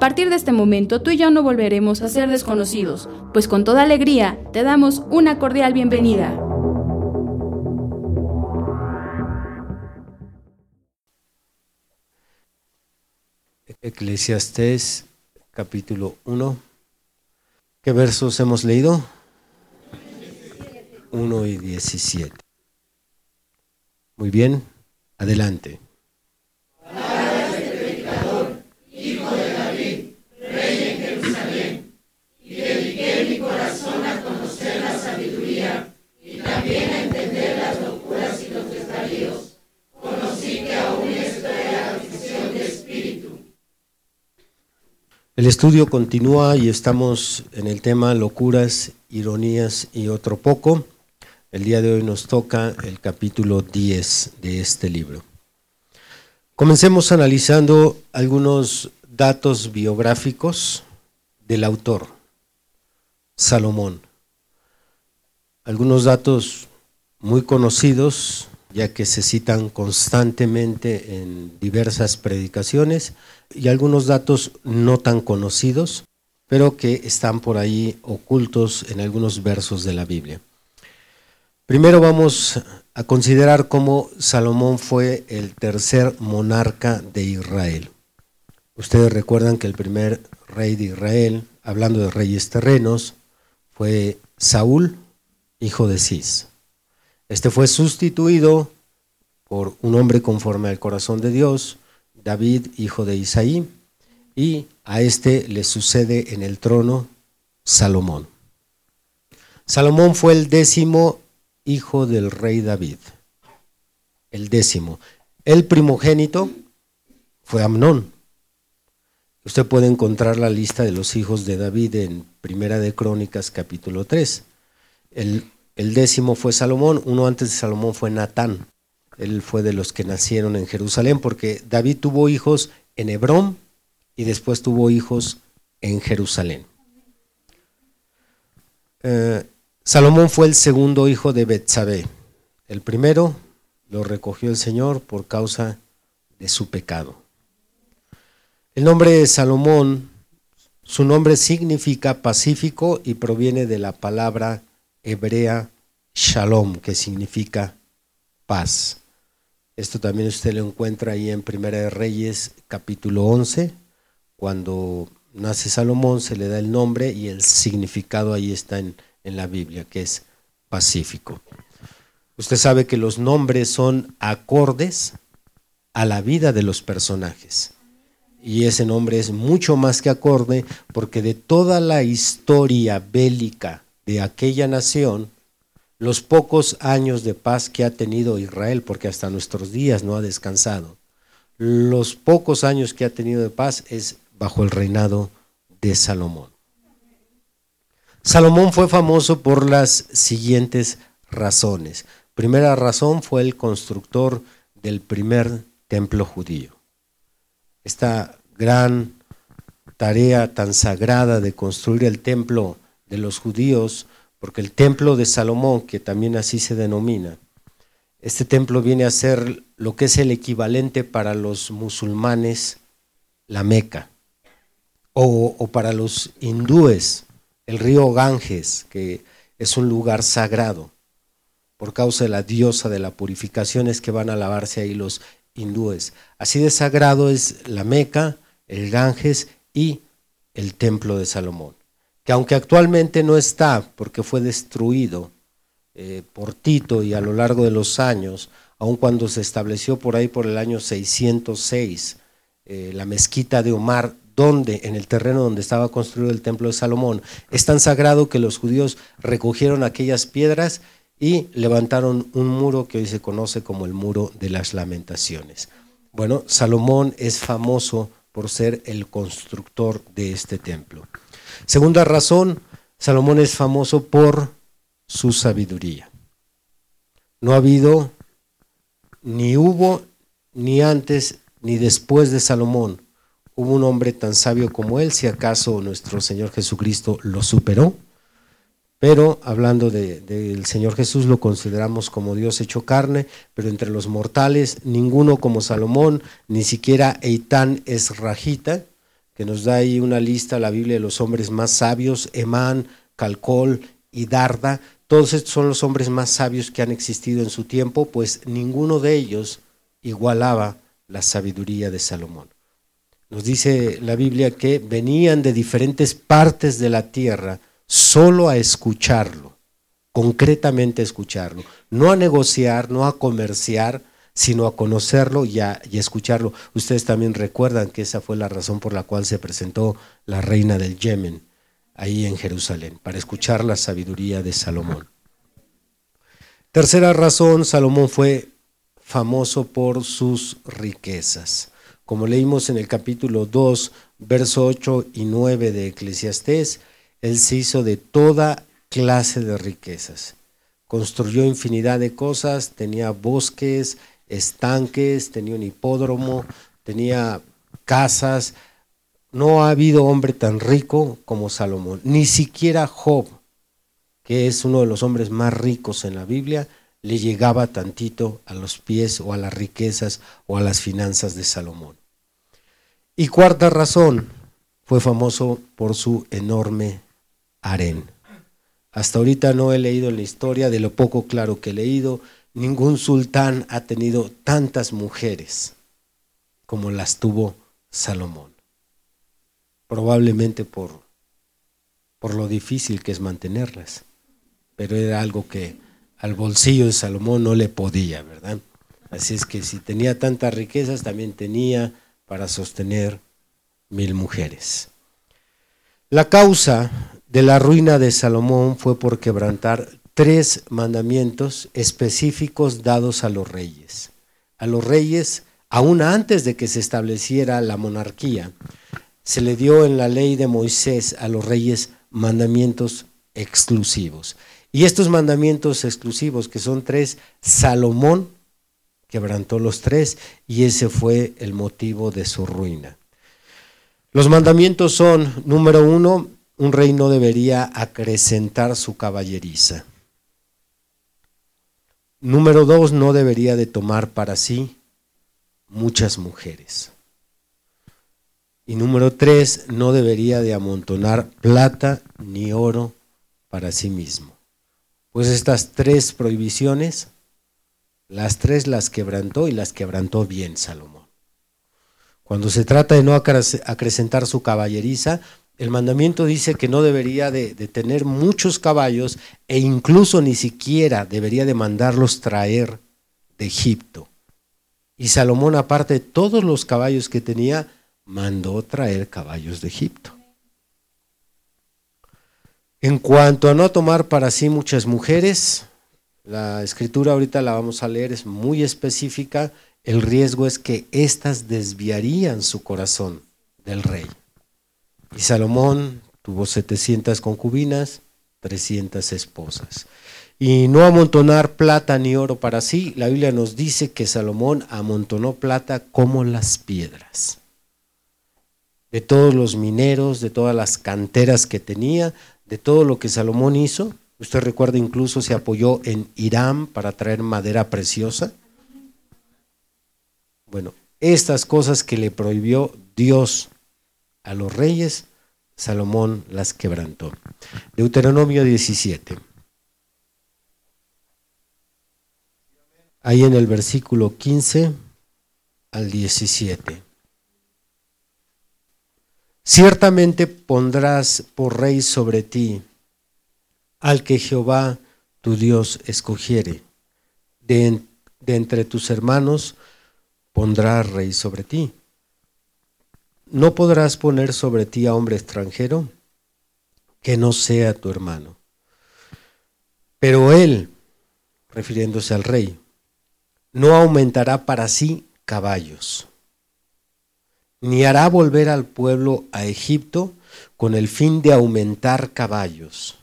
A partir de este momento tú y yo no volveremos a ser desconocidos, pues con toda alegría te damos una cordial bienvenida. Eclesiastés capítulo 1. ¿Qué versos hemos leído? 1 y 17. Muy bien, adelante. El estudio continúa y estamos en el tema locuras, ironías y otro poco. El día de hoy nos toca el capítulo 10 de este libro. Comencemos analizando algunos datos biográficos del autor, Salomón. Algunos datos muy conocidos, ya que se citan constantemente en diversas predicaciones, y algunos datos no tan conocidos, pero que están por ahí ocultos en algunos versos de la Biblia. Primero vamos a considerar cómo Salomón fue el tercer monarca de Israel. Ustedes recuerdan que el primer rey de Israel, hablando de reyes terrenos, fue Saúl, hijo de Cis. Este fue sustituido por un hombre conforme al corazón de Dios, David, hijo de Isaí, y a este le sucede en el trono Salomón. Salomón fue el décimo hijo del rey David. El décimo. El primogénito fue Amnón. Usted puede encontrar la lista de los hijos de David en Primera de Crónicas capítulo 3. El, el décimo fue Salomón, uno antes de Salomón fue Natán. Él fue de los que nacieron en Jerusalén porque David tuvo hijos en Hebrón y después tuvo hijos en Jerusalén. Eh, Salomón fue el segundo hijo de Betsabé. El primero lo recogió el Señor por causa de su pecado. El nombre de Salomón, su nombre significa pacífico y proviene de la palabra hebrea shalom, que significa paz. Esto también usted lo encuentra ahí en Primera de Reyes capítulo 11, cuando nace Salomón se le da el nombre y el significado ahí está en, en la Biblia, que es pacífico. Usted sabe que los nombres son acordes a la vida de los personajes. Y ese nombre es mucho más que acorde porque de toda la historia bélica de aquella nación, los pocos años de paz que ha tenido Israel, porque hasta nuestros días no ha descansado, los pocos años que ha tenido de paz es bajo el reinado de Salomón. Salomón fue famoso por las siguientes razones. Primera razón fue el constructor del primer templo judío. Esta gran tarea tan sagrada de construir el templo de los judíos porque el templo de Salomón, que también así se denomina, este templo viene a ser lo que es el equivalente para los musulmanes, la Meca, o, o para los hindúes, el río Ganges, que es un lugar sagrado, por causa de la diosa de la purificación es que van a lavarse ahí los hindúes. Así de sagrado es la Meca, el Ganges y el templo de Salomón que aunque actualmente no está porque fue destruido eh, por Tito y a lo largo de los años, aun cuando se estableció por ahí por el año 606, eh, la mezquita de Omar donde, en el terreno donde estaba construido el templo de Salomón, es tan sagrado que los judíos recogieron aquellas piedras y levantaron un muro que hoy se conoce como el muro de las lamentaciones. Bueno, Salomón es famoso por ser el constructor de este templo. Segunda razón, Salomón es famoso por su sabiduría. No ha habido, ni hubo, ni antes, ni después de Salomón, hubo un hombre tan sabio como él, si acaso nuestro Señor Jesucristo lo superó. Pero hablando del Señor Jesús lo consideramos como Dios hecho carne, pero entre los mortales ninguno como Salomón, ni siquiera Eitán es Rajita, que nos da ahí una lista, la Biblia de los hombres más sabios, Emán, Calcol y Darda. Todos estos son los hombres más sabios que han existido en su tiempo, pues ninguno de ellos igualaba la sabiduría de Salomón. Nos dice la Biblia que venían de diferentes partes de la tierra, solo a escucharlo, concretamente a escucharlo, no a negociar, no a comerciar, sino a conocerlo y a, escucharlo. Ustedes también recuerdan que esa fue la razón por la cual se presentó la reina del Yemen ahí en Jerusalén, para escuchar la sabiduría de Salomón. Tercera razón, Salomón fue famoso por sus riquezas. Como leímos en el capítulo 2, verso 8 y 9 de Eclesiastés, él se hizo de toda clase de riquezas. Construyó infinidad de cosas, tenía bosques, estanques, tenía un hipódromo, tenía casas. No ha habido hombre tan rico como Salomón. Ni siquiera Job, que es uno de los hombres más ricos en la Biblia, le llegaba tantito a los pies o a las riquezas o a las finanzas de Salomón. Y cuarta razón, fue famoso por su enorme harén. Hasta ahorita no he leído la historia, de lo poco claro que he leído, ningún sultán ha tenido tantas mujeres como las tuvo Salomón. Probablemente por, por lo difícil que es mantenerlas, pero era algo que al bolsillo de Salomón no le podía, ¿verdad? Así es que si tenía tantas riquezas, también tenía para sostener mil mujeres. La causa de la ruina de Salomón fue por quebrantar tres mandamientos específicos dados a los reyes. A los reyes, aún antes de que se estableciera la monarquía, se le dio en la ley de Moisés a los reyes mandamientos exclusivos. Y estos mandamientos exclusivos, que son tres, Salomón quebrantó los tres y ese fue el motivo de su ruina. Los mandamientos son, número uno, un rey no debería acrecentar su caballeriza. Número dos, no debería de tomar para sí muchas mujeres. Y número tres, no debería de amontonar plata ni oro para sí mismo. Pues estas tres prohibiciones, las tres las quebrantó y las quebrantó bien Salomón. Cuando se trata de no acrecentar su caballeriza, el mandamiento dice que no debería de, tener muchos caballos e incluso ni siquiera debería de mandarlos traer de Egipto. Y Salomón, aparte de todos los caballos que tenía, mandó traer caballos de Egipto. En cuanto a no tomar para sí muchas mujeres, la escritura ahorita la vamos a leer, es muy específica. El riesgo es que éstas desviarían su corazón del rey. Y Salomón tuvo 700 concubinas, 300 esposas. Y no amontonar plata ni oro para sí, la Biblia nos dice que Salomón amontonó plata como las piedras. De todos los mineros, de todas las canteras que tenía, de todo lo que Salomón hizo, usted recuerda incluso se apoyó en Irán para traer madera preciosa. Bueno, estas cosas que le prohibió Dios a los reyes, Salomón las quebrantó. Deuteronomio 17. Ahí en el versículo 15 al 17. Ciertamente pondrás por rey sobre ti al que Jehová tu Dios escogiere. De, entre tus hermanos pondrás rey sobre ti no podrás poner sobre ti a hombre extranjero que no sea tu hermano. Pero él, refiriéndose al rey, no aumentará para sí caballos, ni hará volver al pueblo a Egipto con el fin de aumentar caballos,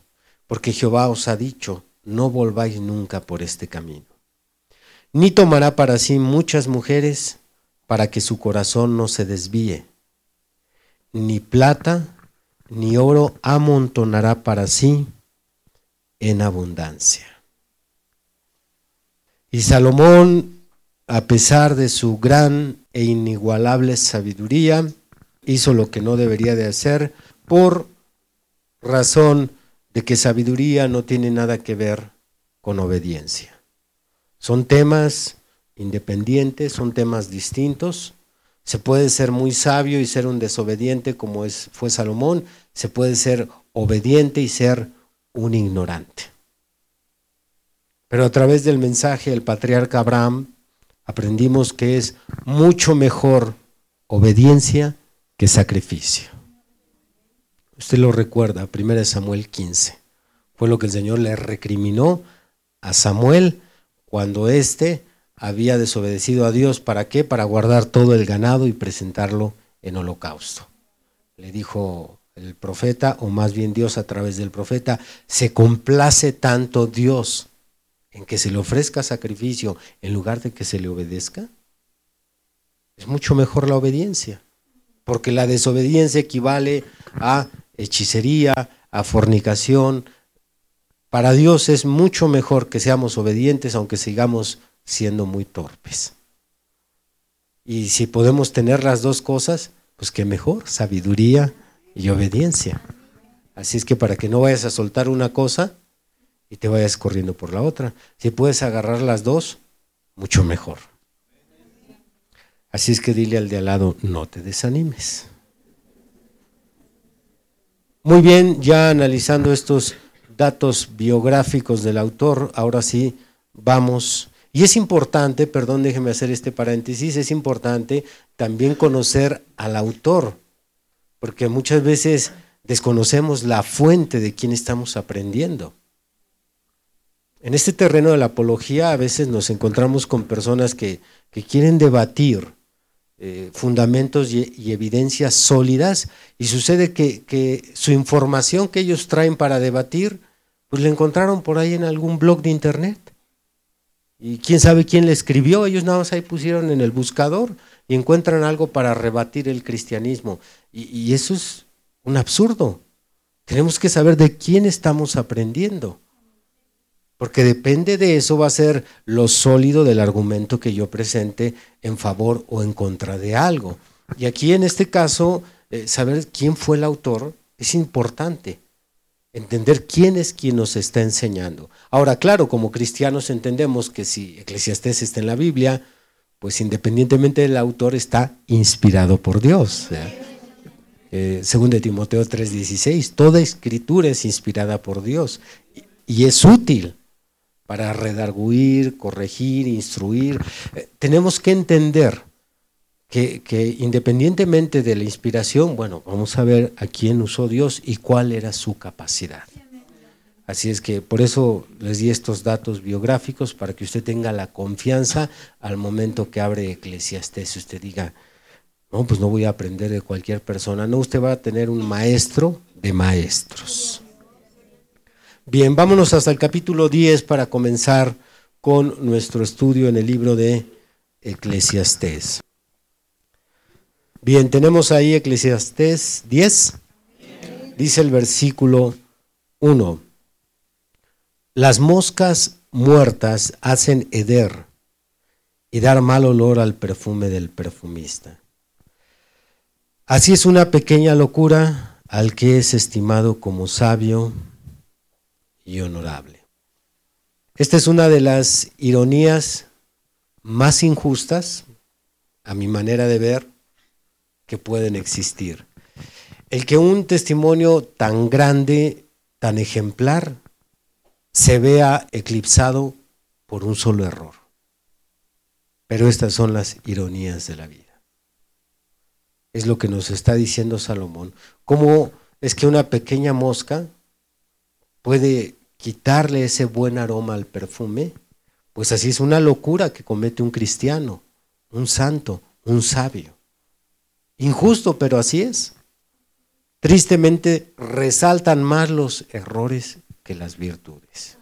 porque Jehová os ha dicho, no volváis nunca por este camino. Ni tomará para sí muchas mujeres para que su corazón no se desvíe, ni plata ni oro amontonará para sí en abundancia. Y Salomón, a pesar de su gran e inigualable sabiduría, hizo lo que no debería de hacer por razón de que sabiduría no tiene nada que ver con obediencia. Son temas independientes, son temas distintos. Se puede ser muy sabio y ser un desobediente como es, fue Salomón. Se puede ser obediente y ser un ignorante. Pero a través del mensaje del patriarca Abraham aprendimos que es mucho mejor obediencia que sacrificio. Usted lo recuerda, 1 Samuel 15. Fue lo que el Señor le recriminó a Samuel cuando éste había desobedecido a Dios. ¿Para qué? Para guardar todo el ganado y presentarlo en holocausto. Le dijo el profeta, o más bien Dios a través del profeta, se complace tanto Dios en que se le ofrezca sacrificio en lugar de que se le obedezca. Es mucho mejor la obediencia, porque la desobediencia equivale a hechicería, a fornicación. Para Dios es mucho mejor que seamos obedientes aunque sigamos siendo muy torpes. Y si podemos tener las dos cosas, pues qué mejor, sabiduría y obediencia. Así es que para que no vayas a soltar una cosa y te vayas corriendo por la otra, si puedes agarrar las dos, mucho mejor. Así es que dile al de al lado, no te desanimes. Muy bien, ya analizando estos datos biográficos del autor, ahora sí vamos. Y es importante, perdón, déjeme hacer este paréntesis, es importante también conocer al autor, porque muchas veces desconocemos la fuente de quien estamos aprendiendo. En este terreno de la apología a veces nos encontramos con personas que, que quieren debatir eh, fundamentos y, evidencias sólidas y sucede que, su información que ellos traen para debatir, pues la encontraron por ahí en algún blog de internet. Y quién sabe quién le escribió, ellos nada más ahí pusieron en el buscador y encuentran algo para rebatir el cristianismo. y eso es un absurdo. Tenemos que saber de quién estamos aprendiendo. Porque depende de eso va a ser lo sólido del argumento que yo presente en favor o en contra de algo. Y aquí en este caso, eh, saber quién fue el autor es importante. Entender quién es quien nos está enseñando. Ahora, claro, como cristianos entendemos que si Eclesiastés está en la Biblia, pues independientemente del autor está inspirado por Dios. Eh, según de Timoteo 3:16, toda escritura es inspirada por Dios y es útil para redarguir, corregir, instruir. Eh, tenemos que entender que, independientemente de la inspiración, bueno, vamos a ver a quién usó Dios y cuál era su capacidad. Así es que por eso les di estos datos biográficos para que usted tenga la confianza al momento que abre Eclesiastés. Usted diga, no, pues no voy a aprender de cualquier persona. No, usted va a tener un maestro de maestros. Bien, vámonos hasta el capítulo 10 para comenzar con nuestro estudio en el libro de Eclesiastés. Bien, tenemos ahí Eclesiastés 10. Dice el versículo 1. Las moscas muertas hacen heder y dar mal olor al perfume del perfumista. Así es una pequeña locura al que es estimado como sabio y honorable. Esta es una de las ironías más injustas, a mi manera de ver, que pueden existir. El que un testimonio tan grande, tan ejemplar, se vea eclipsado por un solo error. Pero estas son las ironías de la vida. es lo que nos está diciendo Salomón. ¿Cómo es que una pequeña mosca puede quitarle ese buen aroma al perfume? Pues así es una locura que comete un cristiano, un santo, un sabio. Injusto, pero así es. Tristemente resaltan más los errores que las virtudes.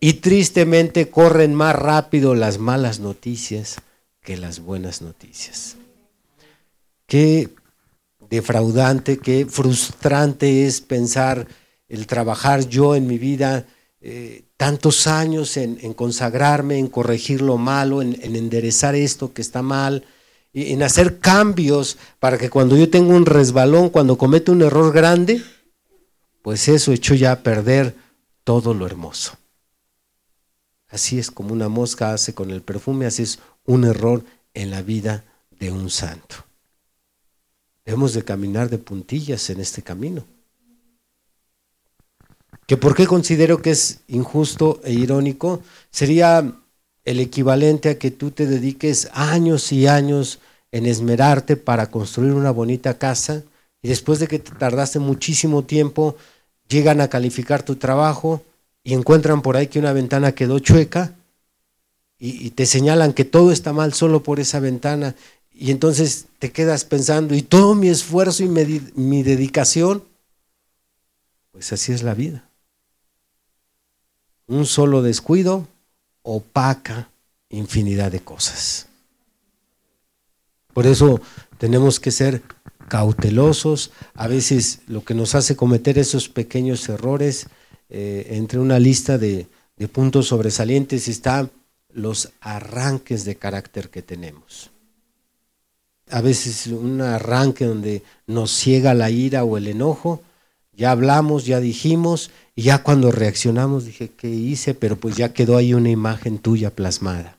Y tristemente corren más rápido las malas noticias que las buenas noticias. Qué defraudante, qué frustrante es pensar el trabajar yo en mi vida eh, tantos años en, consagrarme, en corregir lo malo, en, enderezar esto que está mal, en hacer cambios para que cuando yo tengo un resbalón, cuando cometo un error grande, pues eso hecho ya a perder todo lo hermoso. Así es como una mosca hace con el perfume, así es un error en la vida de un santo. Debemos de caminar de puntillas en este camino. ¿Que por qué considero que es injusto e irónico? Sería el equivalente a que tú te dediques años y años en esmerarte para construir una bonita casa y después de que te tardaste muchísimo tiempo, llegan a calificar tu trabajo y encuentran por ahí que una ventana quedó chueca y, te señalan que todo está mal solo por esa ventana y entonces te quedas pensando, ¿y todo mi esfuerzo y mi dedicación? Pues así es la vida un solo descuido opaca infinidad de cosas. Por eso tenemos que ser cautelosos. A veces lo que nos hace cometer esos pequeños errores, eh, entre una lista de, de puntos sobresalientes están los arranques de carácter que tenemos. A veces un arranque donde nos ciega la ira o el enojo, ya hablamos, ya dijimos, y ya cuando reaccionamos dije, ¿qué hice? Pero pues ya quedó ahí una imagen tuya plasmada.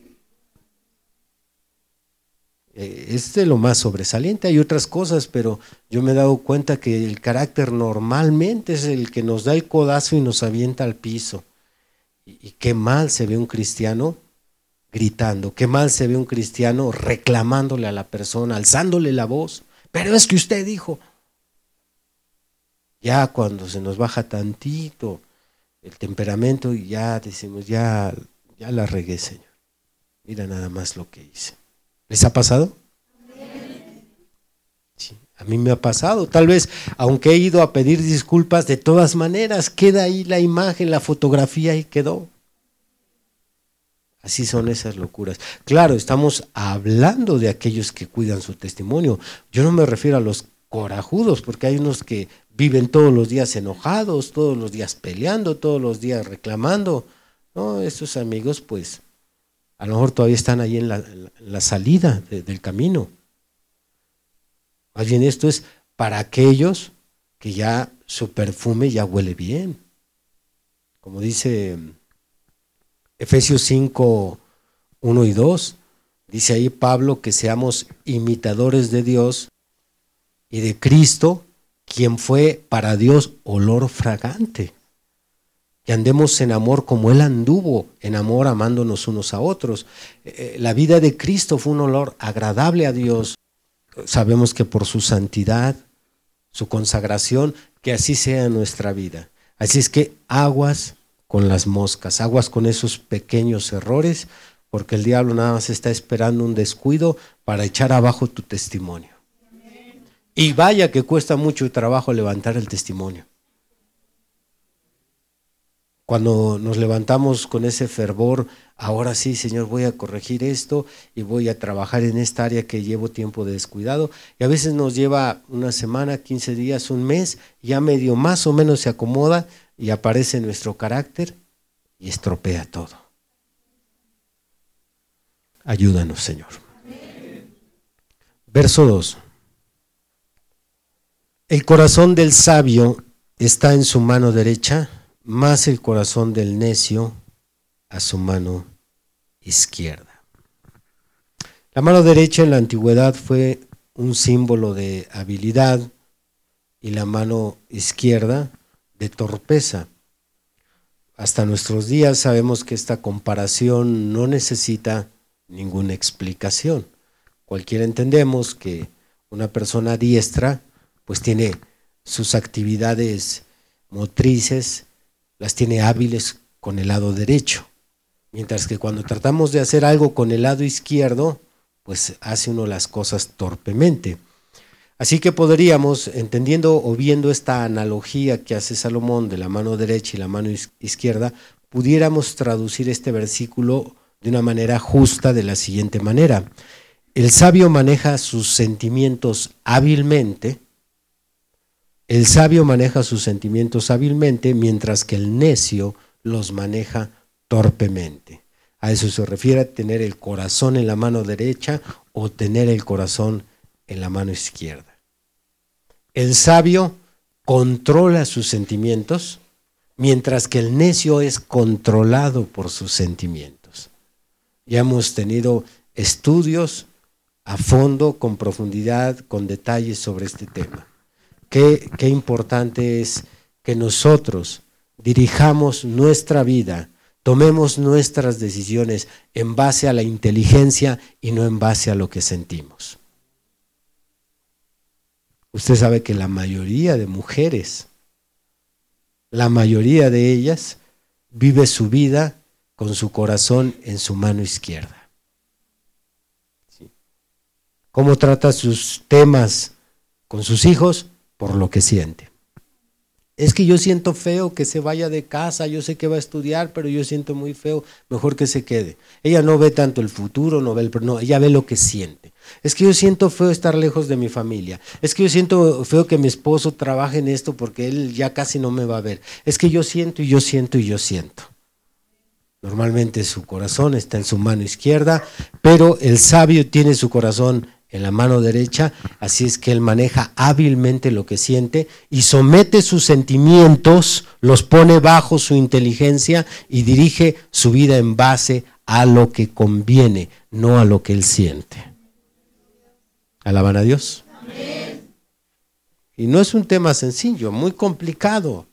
Eh, es de lo más sobresaliente, hay otras cosas, pero yo me he dado cuenta que el carácter normalmente es el que nos da el codazo y nos avienta al piso. Y, qué mal se ve un cristiano gritando, qué mal se ve un cristiano reclamándole a la persona, alzándole la voz. Pero es que usted dijo, ya cuando se nos baja tantito el temperamento, y ya decimos, ya, ya la regué, Señor. Mira nada más lo que hice. ¿Les ha pasado? Sí, a mí me ha pasado. Tal vez, aunque he ido a pedir disculpas, de todas maneras queda ahí la imagen, la fotografía y quedó. Así son esas locuras. Claro, estamos hablando de aquellos que cuidan su testimonio. Yo no me refiero a los corajudos, porque hay unos que viven todos los días enojados, todos los días peleando, todos los días reclamando. No, estos amigos pues a lo mejor todavía están ahí en la, salida del camino. Más bien esto es para aquellos que ya su perfume ya huele bien. Como dice Efesios 5, 1 y 2, dice ahí Pablo que seamos imitadores de Dios y de Cristo quien fue para Dios olor fragante. Que andemos en amor como Él anduvo, en amor amándonos unos a otros. Eh, la vida de Cristo fue un olor agradable a Dios. Sabemos que por su santidad, su consagración, que así sea nuestra vida. Así es que aguas con las moscas, aguas con esos pequeños errores, porque el diablo nada más está esperando un descuido para echar abajo tu testimonio. Y vaya que cuesta mucho trabajo levantar el testimonio. Cuando nos levantamos con ese fervor, ahora sí, Señor, voy a corregir esto y voy a trabajar en esta área que llevo tiempo de descuidado. Y a veces nos lleva una semana, 15 días, un mes, ya medio más o menos se acomoda y aparece nuestro carácter y estropea todo. Ayúdanos, Señor. Verso 2. El corazón del sabio está en su mano derecha, más el corazón del necio a su mano izquierda. La mano derecha en la antigüedad fue un símbolo de habilidad y la mano izquierda de torpeza. Hasta nuestros días sabemos que esta comparación no necesita ninguna explicación. Cualquiera entendemos que Una persona diestra pues tiene sus actividades motrices, las tiene hábiles con el lado derecho. Mientras que cuando tratamos de hacer algo con el lado izquierdo, pues hace uno las cosas torpemente. Así que podríamos, entendiendo o viendo esta analogía que hace Salomón de la mano derecha y la mano izquierda, pudiéramos traducir este versículo de una manera justa de la siguiente manera. El sabio maneja sus sentimientos hábilmente, el sabio maneja sus sentimientos hábilmente, mientras que el necio los maneja torpemente. A eso se refiere tener el corazón en la mano derecha o tener el corazón en la mano izquierda. El sabio controla sus sentimientos, mientras que el necio es controlado por sus sentimientos. Ya hemos tenido estudios a fondo, con profundidad, con detalles sobre este tema. Qué, importante es que nosotros dirijamos nuestra vida, tomemos nuestras decisiones en base a la inteligencia y no en base a lo que sentimos. Usted sabe que la mayoría de mujeres, la mayoría de ellas, vive su vida con su corazón en su mano izquierda. ¿Cómo trata sus temas con sus hijos? Por lo que siente. Es que yo siento feo que se vaya de casa, yo sé que va a estudiar, pero yo siento muy feo, mejor que se quede. Ella no ve tanto el futuro, no ve el, no, ella ve lo que siente. Es que yo siento feo estar lejos de mi familia. Es que yo siento feo que mi esposo trabaje en esto porque él ya casi no me va a ver. Es que yo siento y yo siento y yo siento. Normalmente su corazón está en su mano izquierda, pero el sabio tiene su corazón en la mano derecha, así es que él maneja hábilmente lo que siente y somete sus sentimientos, los pone bajo su inteligencia y dirige su vida en base a lo que conviene, no a lo que él siente. ¿Alaban a Dios? Y no es un tema sencillo, muy complicado.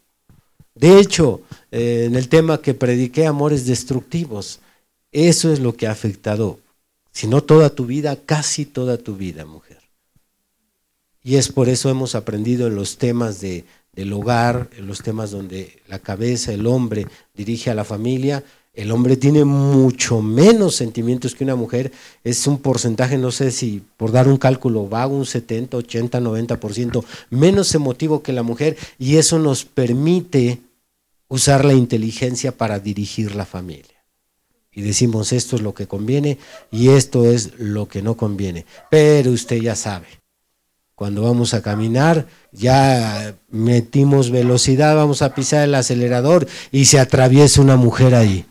De hecho, eh, en el tema que prediqué, amores destructivos, eso es lo que ha afectado sino toda tu vida, casi toda tu vida, mujer. Y es por eso hemos aprendido en los temas de, del hogar, en los temas donde la cabeza, el hombre dirige a la familia, el hombre tiene mucho menos sentimientos que una mujer, es un porcentaje, no sé si por dar un cálculo vago, un 70, 80, 90%, menos emotivo que la mujer, y eso nos permite usar la inteligencia para dirigir la familia y decimos esto es lo que conviene y esto es lo que no conviene. Pero usted ya sabe, cuando vamos a caminar ya metimos velocidad, vamos a pisar el acelerador y se atraviesa una mujer ahí.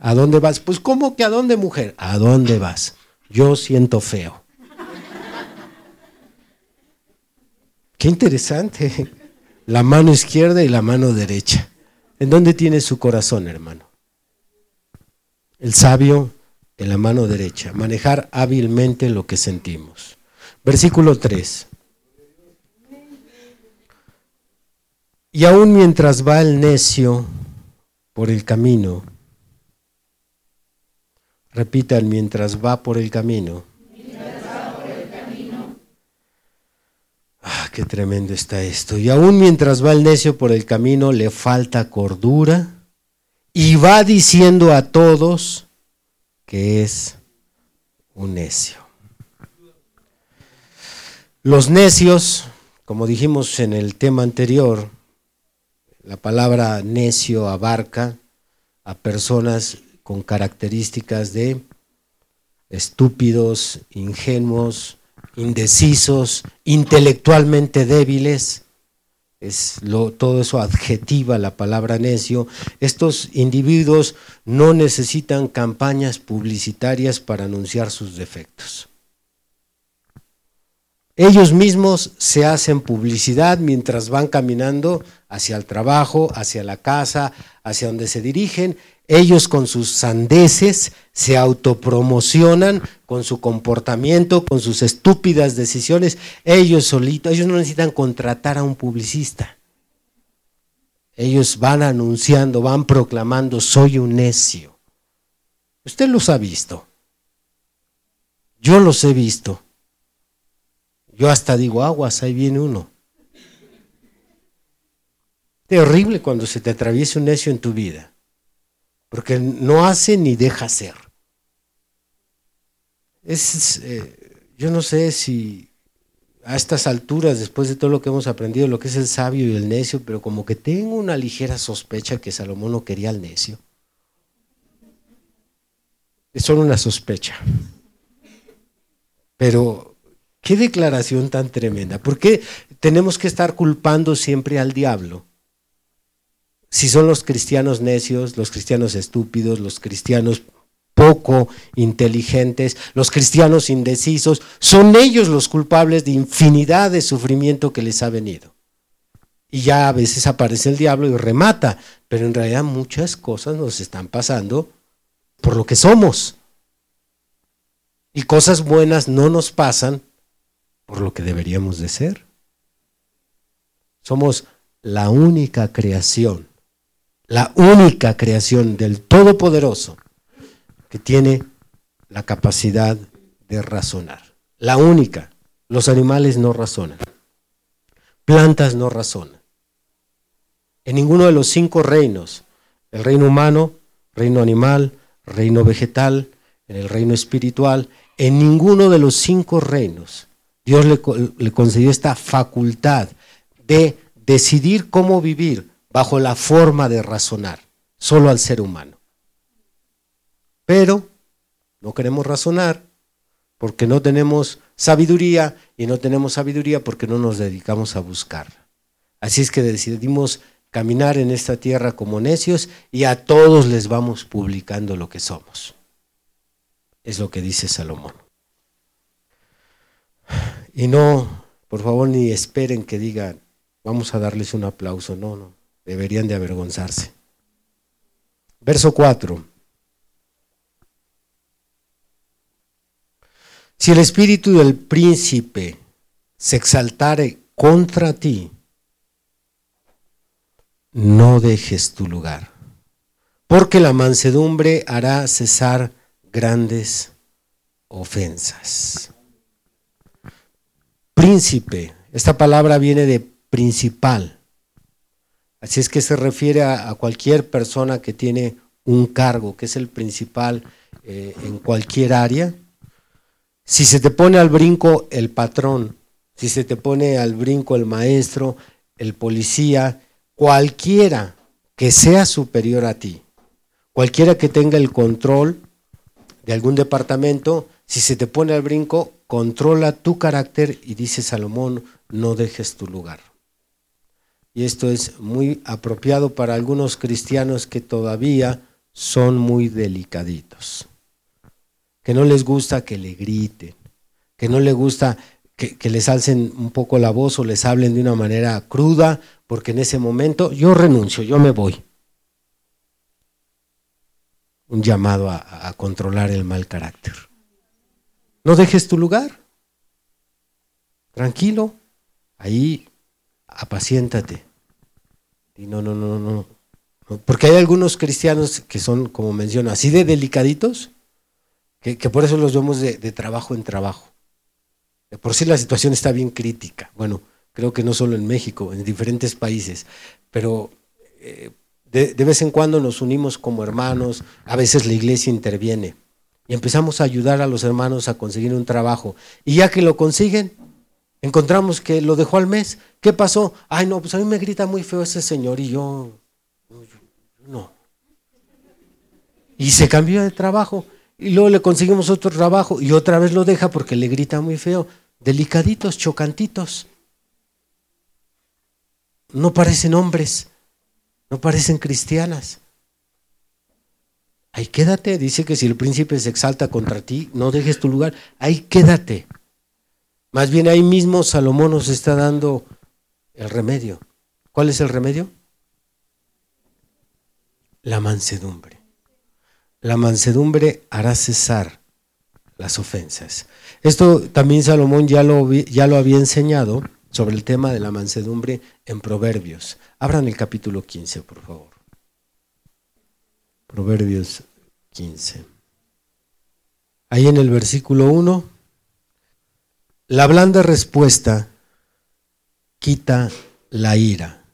¿A dónde vas? Pues ¿cómo que a dónde mujer? ¿A dónde vas? Yo siento feo. Qué interesante. La mano izquierda y la mano derecha. ¿En dónde tiene su corazón, hermano? El sabio en la mano derecha, manejar hábilmente lo que sentimos. Versículo 3. Y aún mientras va el necio por el camino, repitan, mientras va por el camino. Ah, qué tremendo está esto. Y aún mientras va el necio por el camino, le falta cordura y va diciendo a todos que es un necio. Los necios, como dijimos en el tema anterior, la palabra necio abarca a personas con características de estúpidos, ingenuos, indecisos, intelectualmente débiles, es todo eso adjetiva la palabra necio, estos individuos no necesitan campañas publicitarias para anunciar sus defectos. Ellos mismos se hacen publicidad mientras van caminando hacia el trabajo, hacia la casa, hacia donde se dirigen. Ellos con sus sandeces se autopromocionan con su comportamiento, con sus estúpidas decisiones. Ellos solitos, ellos no necesitan contratar a un publicista. Ellos van anunciando, van proclamando, soy un necio. Usted los ha visto. Yo los he visto Yo hasta digo, aguas, ahí viene uno. Terrible cuando se te atraviesa un necio en tu vida, porque no hace ni deja hacer. Es, eh, yo no sé si a estas alturas, después de todo lo que hemos aprendido, lo que es el sabio y el necio, pero como que tengo una ligera sospecha que Salomón no quería al necio. Es solo una sospecha. Pero, qué declaración tan tremenda. ¿Por qué tenemos que estar culpando siempre al diablo? Si son los cristianos necios, los cristianos estúpidos, los cristianos poco inteligentes, los cristianos indecisos, son ellos los culpables de infinidad de sufrimiento que les ha venido. Y ya a veces aparece el diablo y remata, pero en realidad muchas cosas nos están pasando por lo que somos. Y cosas buenas no nos pasan por lo que deberíamos de ser. Somos la única creación, la única creación del Todopoderoso que tiene la capacidad de razonar. La única. Los animales no razonan. Plantas no razonan. En ninguno de los cinco reinos, el reino humano, reino animal, reino vegetal, en el reino espiritual, en ninguno de los cinco reinos, Dios le, le concedió esta facultad de decidir cómo vivir bajo la forma de razonar, solo al ser humano. Pero no queremos razonar porque no tenemos sabiduría y no tenemos sabiduría porque no nos dedicamos a buscar. Así es que decidimos caminar en esta tierra como necios y a todos les vamos publicando lo que somos. Es lo que dice Salomón. Y no, por favor, ni esperen que digan, vamos a darles un aplauso. No, no, deberían de avergonzarse. Verso 4. Si el espíritu del príncipe se exaltare contra ti, no dejes tu lugar, porque la mansedumbre hará cesar grandes ofensas. Príncipe, esta palabra viene de principal, así es que se refiere a, cualquier persona que tiene un cargo, que es el principal eh, en cualquier área si se te pone al brinco el patrón, si se te pone al brinco el maestro, el policía, cualquiera que sea superior a ti, cualquiera que tenga el control de algún departamento, si se te pone al brinco, controla tu carácter y dice Salomón, no dejes tu lugar. Y esto es muy apropiado para algunos cristianos que todavía son muy delicaditos que no les gusta que le griten, que no les gusta que, les alcen un poco la voz o les hablen de una manera cruda, porque en ese momento yo renuncio, yo me voy. Un llamado a, controlar el mal carácter. No dejes tu lugar. Tranquilo, ahí apaciéntate. Y no, no, no, no. Porque hay algunos cristianos que son, como menciono, así de delicaditos, que, por eso los vemos de, trabajo en trabajo. por sí la situación está bien crítica. Bueno, creo que no solo en México, en diferentes países, pero eh, de, vez en cuando nos unimos como hermanos, a veces la iglesia interviene y empezamos a ayudar a los hermanos a conseguir un trabajo. Y ya que lo consiguen, encontramos que lo dejó al mes. ¿Qué pasó? Ay, no, pues a mí me grita muy feo ese señor y yo, no. Y se cambió de trabajo y luego le conseguimos otro trabajo y otra vez lo deja porque le grita muy feo. Delicaditos, chocantitos. No parecen hombres, no parecen cristianas. Ahí quédate, dice que si el príncipe se exalta contra ti, no dejes tu lugar, ahí quédate. Más bien ahí mismo Salomón nos está dando el remedio. ¿Cuál es el remedio? La mansedumbre. La mansedumbre hará cesar las ofensas. Esto también Salomón ya lo, ya lo había enseñado sobre el tema de la mansedumbre en Proverbios. Abran el capítulo 15, por favor. Proverbios 15. Ahí en el versículo 1, La blanda respuesta quita la ira,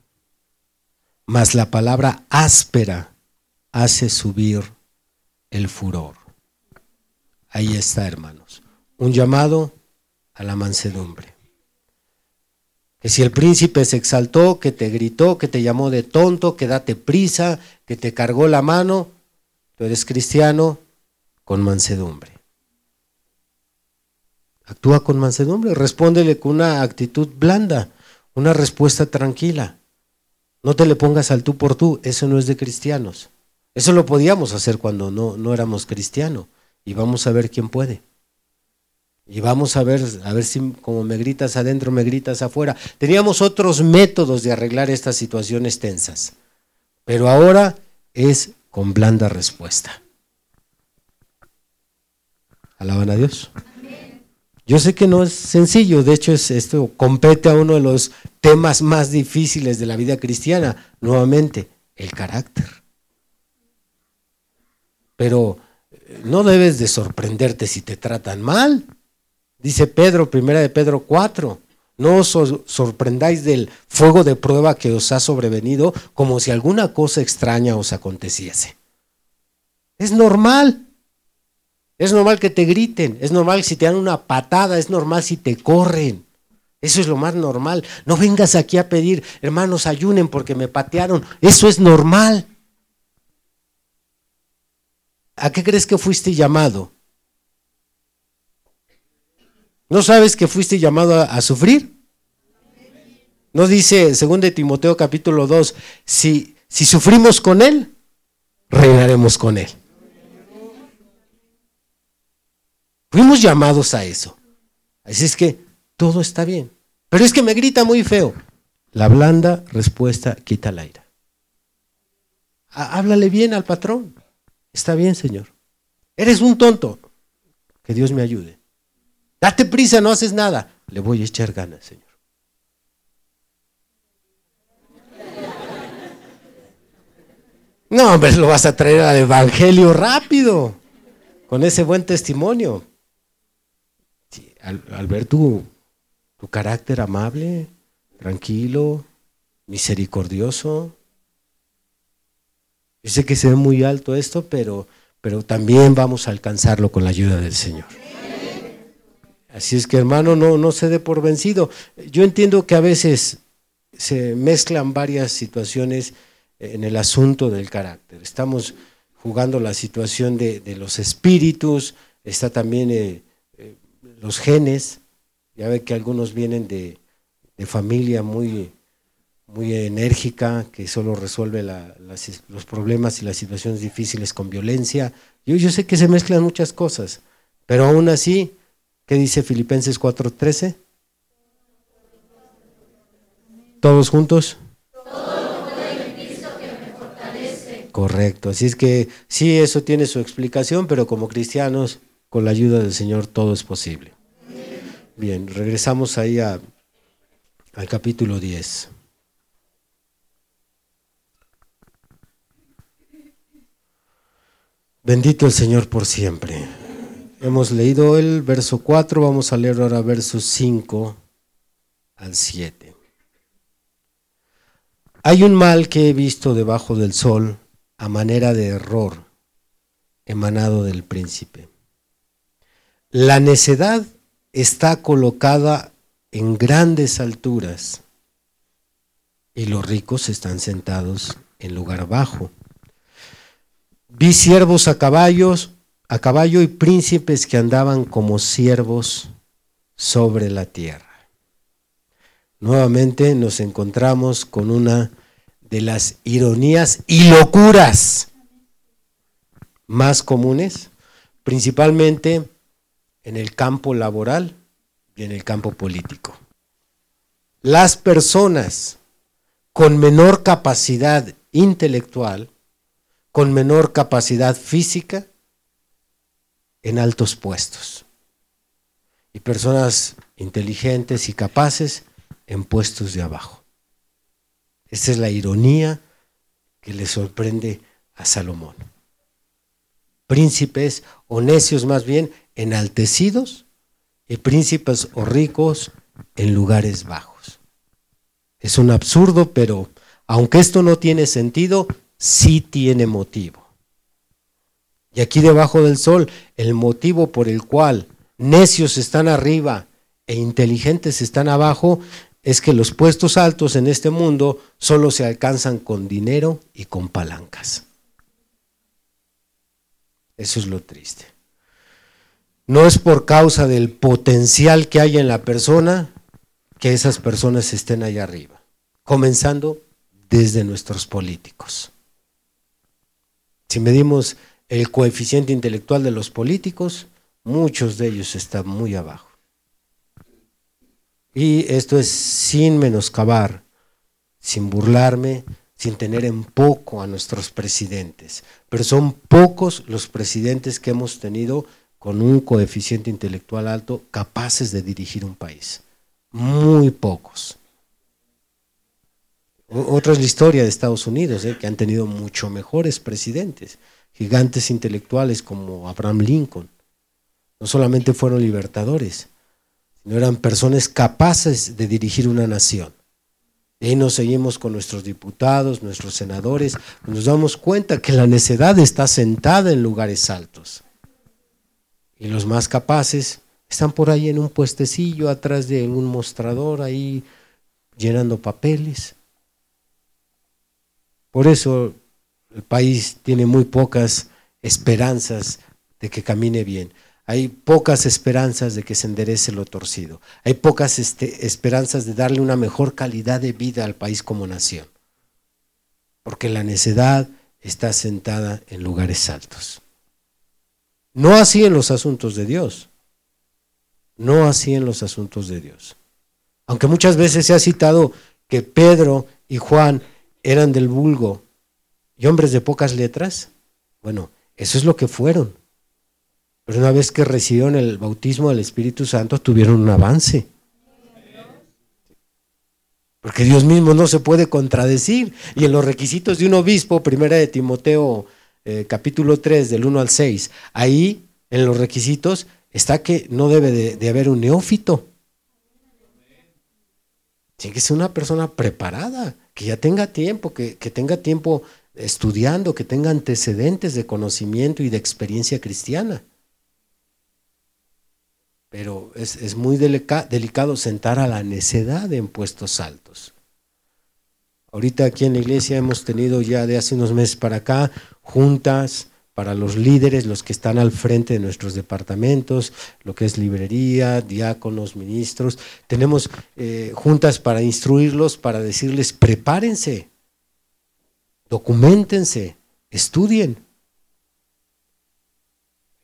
mas la palabra áspera hace subir el furor. Ahí está, hermanos. Un llamado a la mansedumbre. Que si el príncipe se exaltó, que te gritó, que te llamó de tonto, que date prisa, que te cargó la mano, tú eres cristiano con mansedumbre. Actúa con mansedumbre, respóndele con una actitud blanda, una respuesta tranquila. No te le pongas al tú por tú, eso no es de cristianos. Eso lo podíamos hacer cuando no, no éramos cristianos. Y vamos a ver quién puede. Y vamos a ver, a ver si como me gritas adentro, me gritas afuera. Teníamos otros métodos de arreglar estas situaciones tensas. Pero ahora es con blanda respuesta. Alaban a Dios. Yo sé que no es sencillo, de hecho es, esto compete a uno de los temas más difíciles de la vida cristiana, nuevamente, el carácter. Pero eh, no debes de sorprenderte si te tratan mal. Dice Pedro, primera de Pedro 4, no os sorprendáis del fuego de prueba que os ha sobrevenido como si alguna cosa extraña os aconteciese. Es normal. Es normal que te griten, es normal si te dan una patada, es normal si te corren. Eso es lo más normal. No vengas aquí a pedir, hermanos, ayunen porque me patearon. Eso es normal. ¿A qué crees que fuiste llamado? ¿No sabes que fuiste llamado a, sufrir? ¿No dice, según de Timoteo capítulo 2, si, si sufrimos con Él, reinaremos con Él? Fuimos llamados a eso. Así es que todo está bien. Pero es que me grita muy feo. La blanda respuesta quita el aire. Háblale bien al patrón. Está bien, Señor. Eres un tonto. Que Dios me ayude. Date prisa, no haces nada. Le voy a echar ganas, Señor. No, hombre, lo vas a traer al Evangelio rápido, con ese buen testimonio al, ver tu, tu carácter amable, tranquilo, misericordioso. Yo sé que se ve muy alto esto, pero, pero también vamos a alcanzarlo con la ayuda del Señor. Así es que hermano, no, no se dé por vencido. Yo entiendo que a veces se mezclan varias situaciones en el asunto del carácter. Estamos jugando la situación de, los espíritus, está también eh, los genes, ya ve que algunos vienen de, familia muy, muy enérgica, que solo resuelve los problemas y las situaciones difíciles con violencia. Yo, yo sé que se mezclan muchas cosas, pero aún así, ¿qué dice Filipenses 4:13? ¿Todos juntos? Correcto, así es que sí, eso tiene su explicación, pero como cristianos con la ayuda del Señor todo es posible. Bien, regresamos ahí al capítulo 10. Bendito el Señor por siempre. Hemos leído el verso 4, vamos a leer ahora versos 5 al 7. Hay un mal que he visto debajo del sol a manera de error emanado del príncipe la necedad está colocada en grandes alturas y los ricos están sentados en lugar bajo. Vi siervos a caballos, a caballo y príncipes que andaban como siervos sobre la tierra. Nuevamente nos encontramos con una de las ironías y locuras más comunes, principalmente en el campo laboral y en el campo político. Las personas con menor capacidad intelectual, con menor capacidad física, en altos puestos. Y personas inteligentes y capaces en puestos de abajo. Esta es la ironía que le sorprende a Salomón. Príncipes o necios más bien enaltecidos y príncipes o ricos en lugares bajos. Es un absurdo, pero aunque esto no tiene sentido, sí tiene motivo. Y aquí debajo del sol, el motivo por el cual necios están arriba e inteligentes están abajo es que los puestos altos en este mundo solo se alcanzan con dinero y con palancas. Eso es lo triste. No es por causa del potencial que hay en la persona que esas personas estén allá arriba, comenzando desde nuestros políticos. Si medimos el coeficiente intelectual de los políticos, muchos de ellos están muy abajo. Y esto es sin menoscabar, sin burlarme, sin tener en poco a nuestros presidentes. Pero son pocos los presidentes que hemos tenido con un coeficiente intelectual alto capaces de dirigir un país. Muy pocos. Otra es la historia de Estados Unidos, ¿eh? que han tenido mucho mejores presidentes, gigantes intelectuales como Abraham Lincoln. No solamente fueron libertadores, sino eran personas capaces de dirigir una nación. Y nos seguimos con nuestros diputados, nuestros senadores, nos damos cuenta que la necedad está sentada en lugares altos. Y los más capaces están por ahí en un puestecillo atrás de un mostrador, ahí llenando papeles. Por eso el país tiene muy pocas esperanzas de que camine bien. Hay pocas esperanzas de que se enderece lo torcido. Hay pocas este, esperanzas de darle una mejor calidad de vida al país como nación. Porque la necedad está sentada en lugares altos. No así en los asuntos de Dios. No así en los asuntos de Dios. Aunque muchas veces se ha citado que Pedro y Juan eran del vulgo y hombres de pocas letras, bueno, eso es lo que fueron. Pero una vez que recibieron el bautismo del Espíritu Santo, tuvieron un avance. Porque Dios mismo no se puede contradecir. Y en los requisitos de un obispo, primera de Timoteo eh, capítulo 3, del 1 al 6, ahí en los requisitos está que no debe de, haber un neófito. Tiene que ser una persona preparada, que ya tenga tiempo, que, que tenga tiempo estudiando, que tenga antecedentes de conocimiento y de experiencia cristiana. Pero es, muy delicado sentar a la necedad en puestos altos. Ahorita aquí en la iglesia hemos tenido ya de hace unos meses para acá juntas para los líderes, los que están al frente de nuestros departamentos, lo que es librería, diáconos, ministros. Tenemos eh, juntas para instruirlos, para decirles, prepárense, documentense, estudien.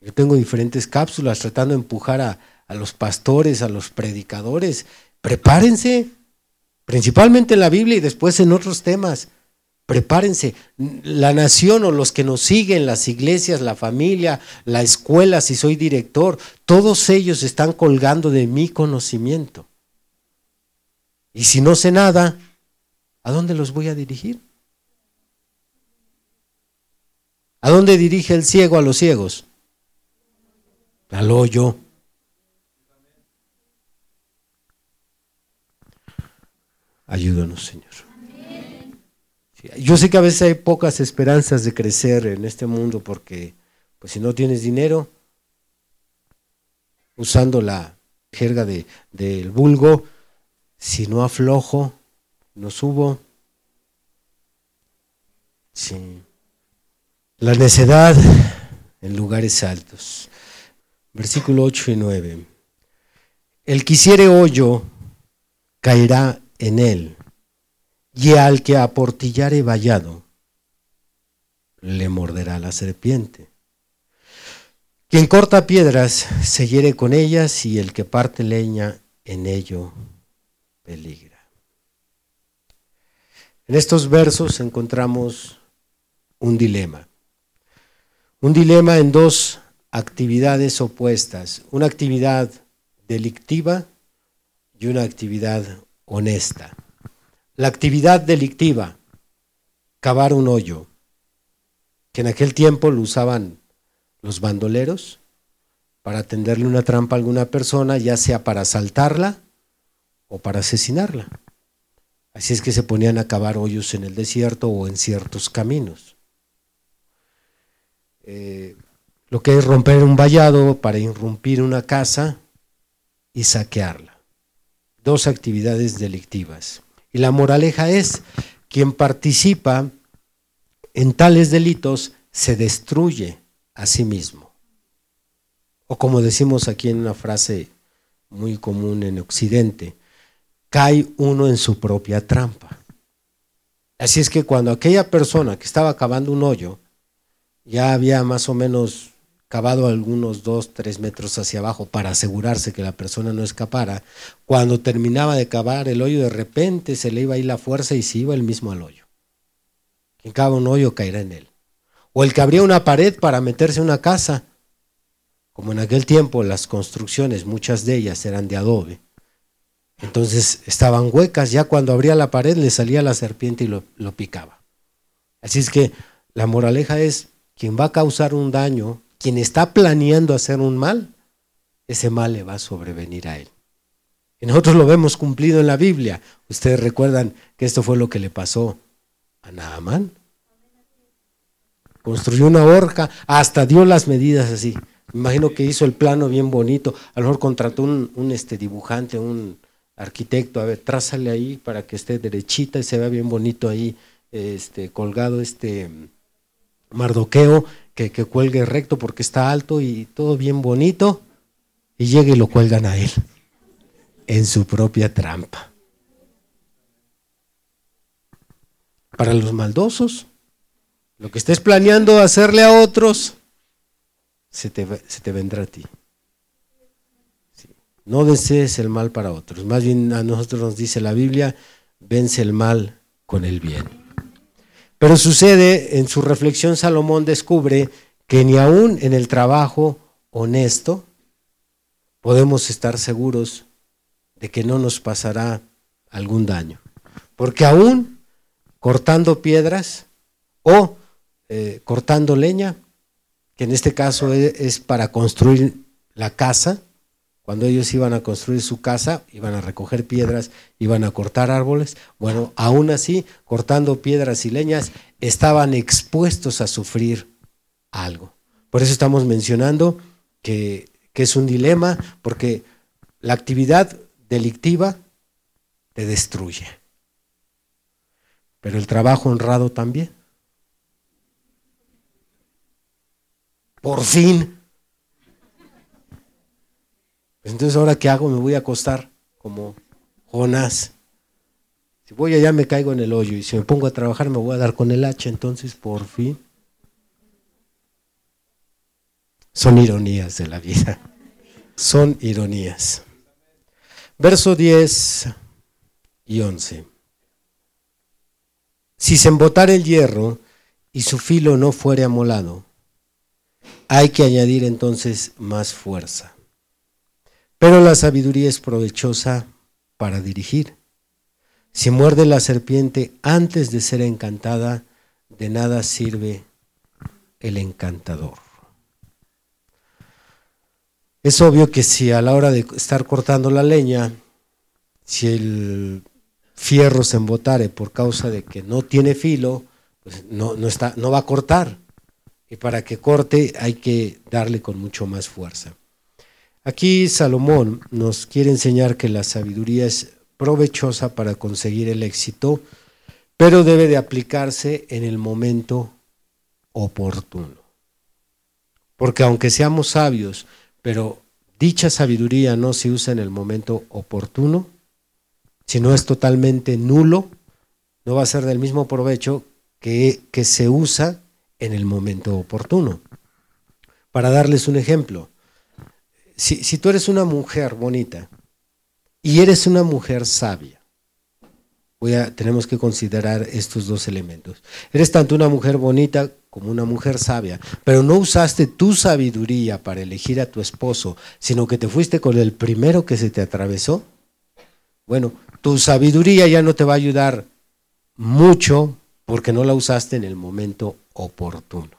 Yo tengo diferentes cápsulas tratando de empujar a, a los pastores, a los predicadores, prepárense, principalmente en la Biblia y después en otros temas. Prepárense, la nación o los que nos siguen, las iglesias, la familia, la escuela, si soy director, todos ellos están colgando de mi conocimiento. Y si no sé nada, ¿a dónde los voy a dirigir? ¿A dónde dirige el ciego a los ciegos? Al hoyo. Ayúdanos, Señor. Yo sé que a veces hay pocas esperanzas de crecer en este mundo porque, pues si no tienes dinero, usando la jerga de, del vulgo, si no aflojo, no subo. Sí. La necedad en lugares altos. Versículo 8 y 9. El quisiere hoyo caerá en él, y al que aportillare vallado, le morderá la serpiente. Quien corta piedras se hiere con ellas, y el que parte leña en ello peligra. En estos versos encontramos un dilema. Un dilema en dos actividades opuestas, una actividad delictiva y una actividad honesta. La actividad delictiva, cavar un hoyo, que en aquel tiempo lo usaban los bandoleros, para tenderle una trampa a alguna persona, ya sea para asaltarla o para asesinarla. Así es que se ponían a cavar hoyos en el desierto o en ciertos caminos. Eh, lo que es romper un vallado para irrumpir una casa y saquearla. Dos actividades delictivas. Y la moraleja es, quien participa en tales delitos se destruye a sí mismo. O como decimos aquí en una frase muy común en Occidente, cae uno en su propia trampa. Así es que cuando aquella persona que estaba cavando un hoyo, ya había más o menos cavado algunos dos, tres metros hacia abajo para asegurarse que la persona no escapara, cuando terminaba de cavar el hoyo, de repente se le iba a ir la fuerza y se iba el mismo al hoyo. Quien cava un hoyo caerá en él. O el que abría una pared para meterse en una casa, como en aquel tiempo las construcciones, muchas de ellas eran de adobe, entonces estaban huecas, ya cuando abría la pared le salía la serpiente y lo, lo picaba. Así es que la moraleja es, quien va a causar un daño quien está planeando hacer un mal, ese mal le va a sobrevenir a él. Y nosotros lo vemos cumplido en la Biblia. Ustedes recuerdan que esto fue lo que le pasó a Naamán. Construyó una horca, hasta dio las medidas así. Me imagino que hizo el plano bien bonito. A lo mejor contrató un, este, dibujante, un arquitecto. A ver, trázale ahí para que esté derechita y se vea bien bonito ahí este, colgado este mardoqueo que, cuelgue recto porque está alto y todo bien bonito, y llega y lo cuelgan a él en su propia trampa. Para los maldosos, lo que estés planeando hacerle a otros, se te, se te vendrá a ti. No desees el mal para otros. Más bien a nosotros nos dice la Biblia, vence el mal con el bien. Pero sucede, en su reflexión Salomón descubre que ni aún en el trabajo honesto podemos estar seguros de que no nos pasará algún daño. Porque aún cortando piedras o eh, cortando leña, que en este caso es para construir la casa, cuando ellos iban a construir su casa, iban a recoger piedras, iban a cortar árboles. Bueno, aún así, cortando piedras y leñas, estaban expuestos a sufrir algo. Por eso estamos mencionando que, que es un dilema, porque la actividad delictiva te destruye. Pero el trabajo honrado también. Por fin entonces, ¿ahora qué hago? Me voy a acostar como Jonás. Si voy allá me caigo en el hoyo y si me pongo a trabajar me voy a dar con el hacha, entonces por fin. Son ironías de la vida. Son ironías. Verso 10 y 11. Si se embotara el hierro y su filo no fuere amolado, hay que añadir entonces más fuerza. Pero la sabiduría es provechosa para dirigir. Si muerde la serpiente antes de ser encantada, de nada sirve el encantador. Es obvio que si a la hora de estar cortando la leña, si el fierro se embotare por causa de que no tiene filo, pues no, no, está, no va a cortar. Y para que corte hay que darle con mucho más fuerza. Aquí Salomón nos quiere enseñar que la sabiduría es provechosa para conseguir el éxito, pero debe de aplicarse en el momento oportuno. Porque aunque seamos sabios, pero dicha sabiduría no se usa en el momento oportuno, si no es totalmente nulo, no va a ser del mismo provecho que, que se usa en el momento oportuno. Para darles un ejemplo, si, tú eres una mujer bonita y eres una mujer sabia, voy a, tenemos que considerar estos dos elementos. Eres tanto una mujer bonita como una mujer sabia, pero no usaste tu sabiduría para elegir a tu esposo, sino que te fuiste con el primero que se te atravesó. Bueno, tu sabiduría ya no te va a ayudar mucho porque no la usaste en el momento oportuno.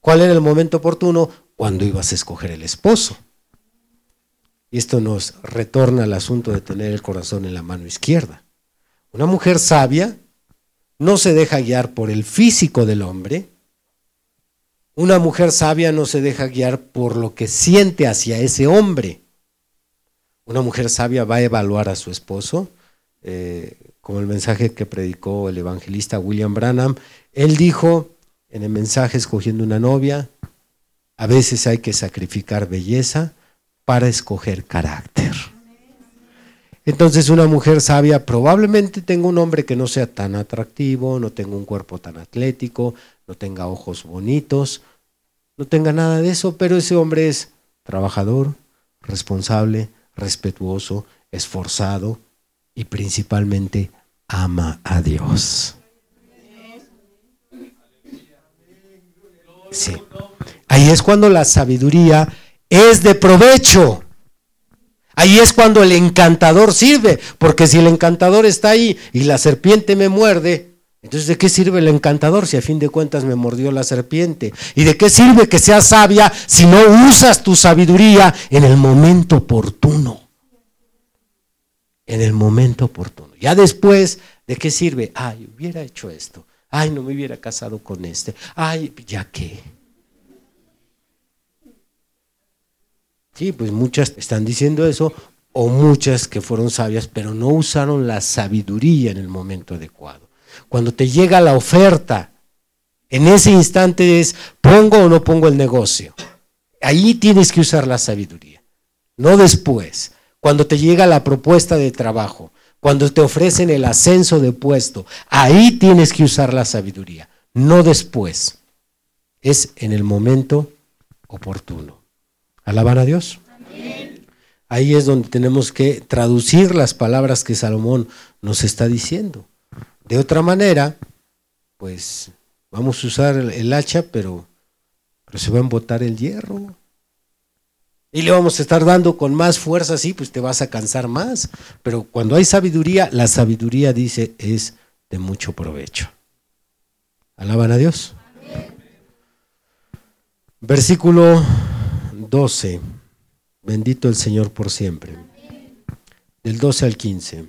¿Cuál era el momento oportuno? Cuando ibas a escoger el esposo. Y esto nos retorna al asunto de tener el corazón en la mano izquierda. Una mujer sabia no se deja guiar por el físico del hombre. Una mujer sabia no se deja guiar por lo que siente hacia ese hombre. Una mujer sabia va a evaluar a su esposo, eh, como el mensaje que predicó el evangelista William Branham. Él dijo en el mensaje escogiendo una novia, a veces hay que sacrificar belleza para escoger carácter. Entonces una mujer sabia probablemente tenga un hombre que no sea tan atractivo, no tenga un cuerpo tan atlético, no tenga ojos bonitos, no tenga nada de eso, pero ese hombre es trabajador, responsable, respetuoso, esforzado y principalmente ama a Dios. Sí. Ahí es cuando la sabiduría es de provecho. Ahí es cuando el encantador sirve, porque si el encantador está ahí y la serpiente me muerde, entonces ¿de qué sirve el encantador si a fin de cuentas me mordió la serpiente? ¿Y de qué sirve que seas sabia si no usas tu sabiduría en el momento oportuno? En el momento oportuno. Ya después, ¿de qué sirve? Ay, hubiera hecho esto. Ay, no me hubiera casado con este. Ay, ya qué. Sí, pues muchas están diciendo eso, o muchas que fueron sabias, pero no usaron la sabiduría en el momento adecuado. Cuando te llega la oferta, en ese instante es, pongo o no pongo el negocio. Ahí tienes que usar la sabiduría, no después. Cuando te llega la propuesta de trabajo, cuando te ofrecen el ascenso de puesto, ahí tienes que usar la sabiduría, no después. Es en el momento oportuno. Alabar a Dios. Ahí es donde tenemos que traducir las palabras que Salomón nos está diciendo. De otra manera, pues vamos a usar el hacha, pero, pero se va a embotar el hierro. Y le vamos a estar dando con más fuerza, sí, pues te vas a cansar más. Pero cuando hay sabiduría, la sabiduría dice es de mucho provecho. Alaban a Dios. Versículo 12. Bendito el Señor por siempre. Del 12 al 15.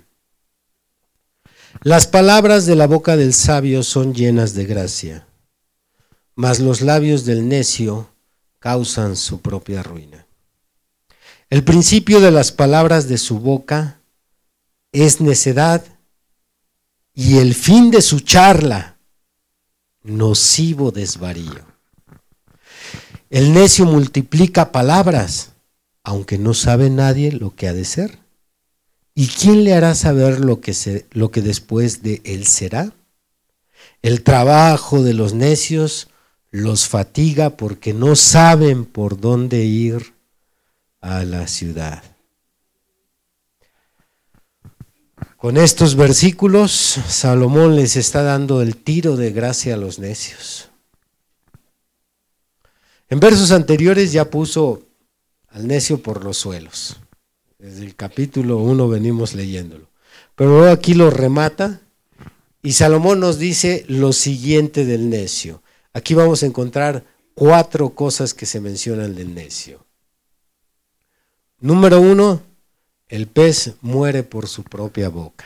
Las palabras de la boca del sabio son llenas de gracia, mas los labios del necio causan su propia ruina. El principio de las palabras de su boca es necedad y el fin de su charla, nocivo desvarío. El necio multiplica palabras, aunque no sabe nadie lo que ha de ser. ¿Y quién le hará saber lo que, se, lo que después de él será? El trabajo de los necios los fatiga porque no saben por dónde ir a la ciudad. Con estos versículos, Salomón les está dando el tiro de gracia a los necios. En versos anteriores ya puso al necio por los suelos. Desde el capítulo 1 venimos leyéndolo. Pero luego aquí lo remata y Salomón nos dice lo siguiente del necio. Aquí vamos a encontrar cuatro cosas que se mencionan del necio. Número uno, el pez muere por su propia boca.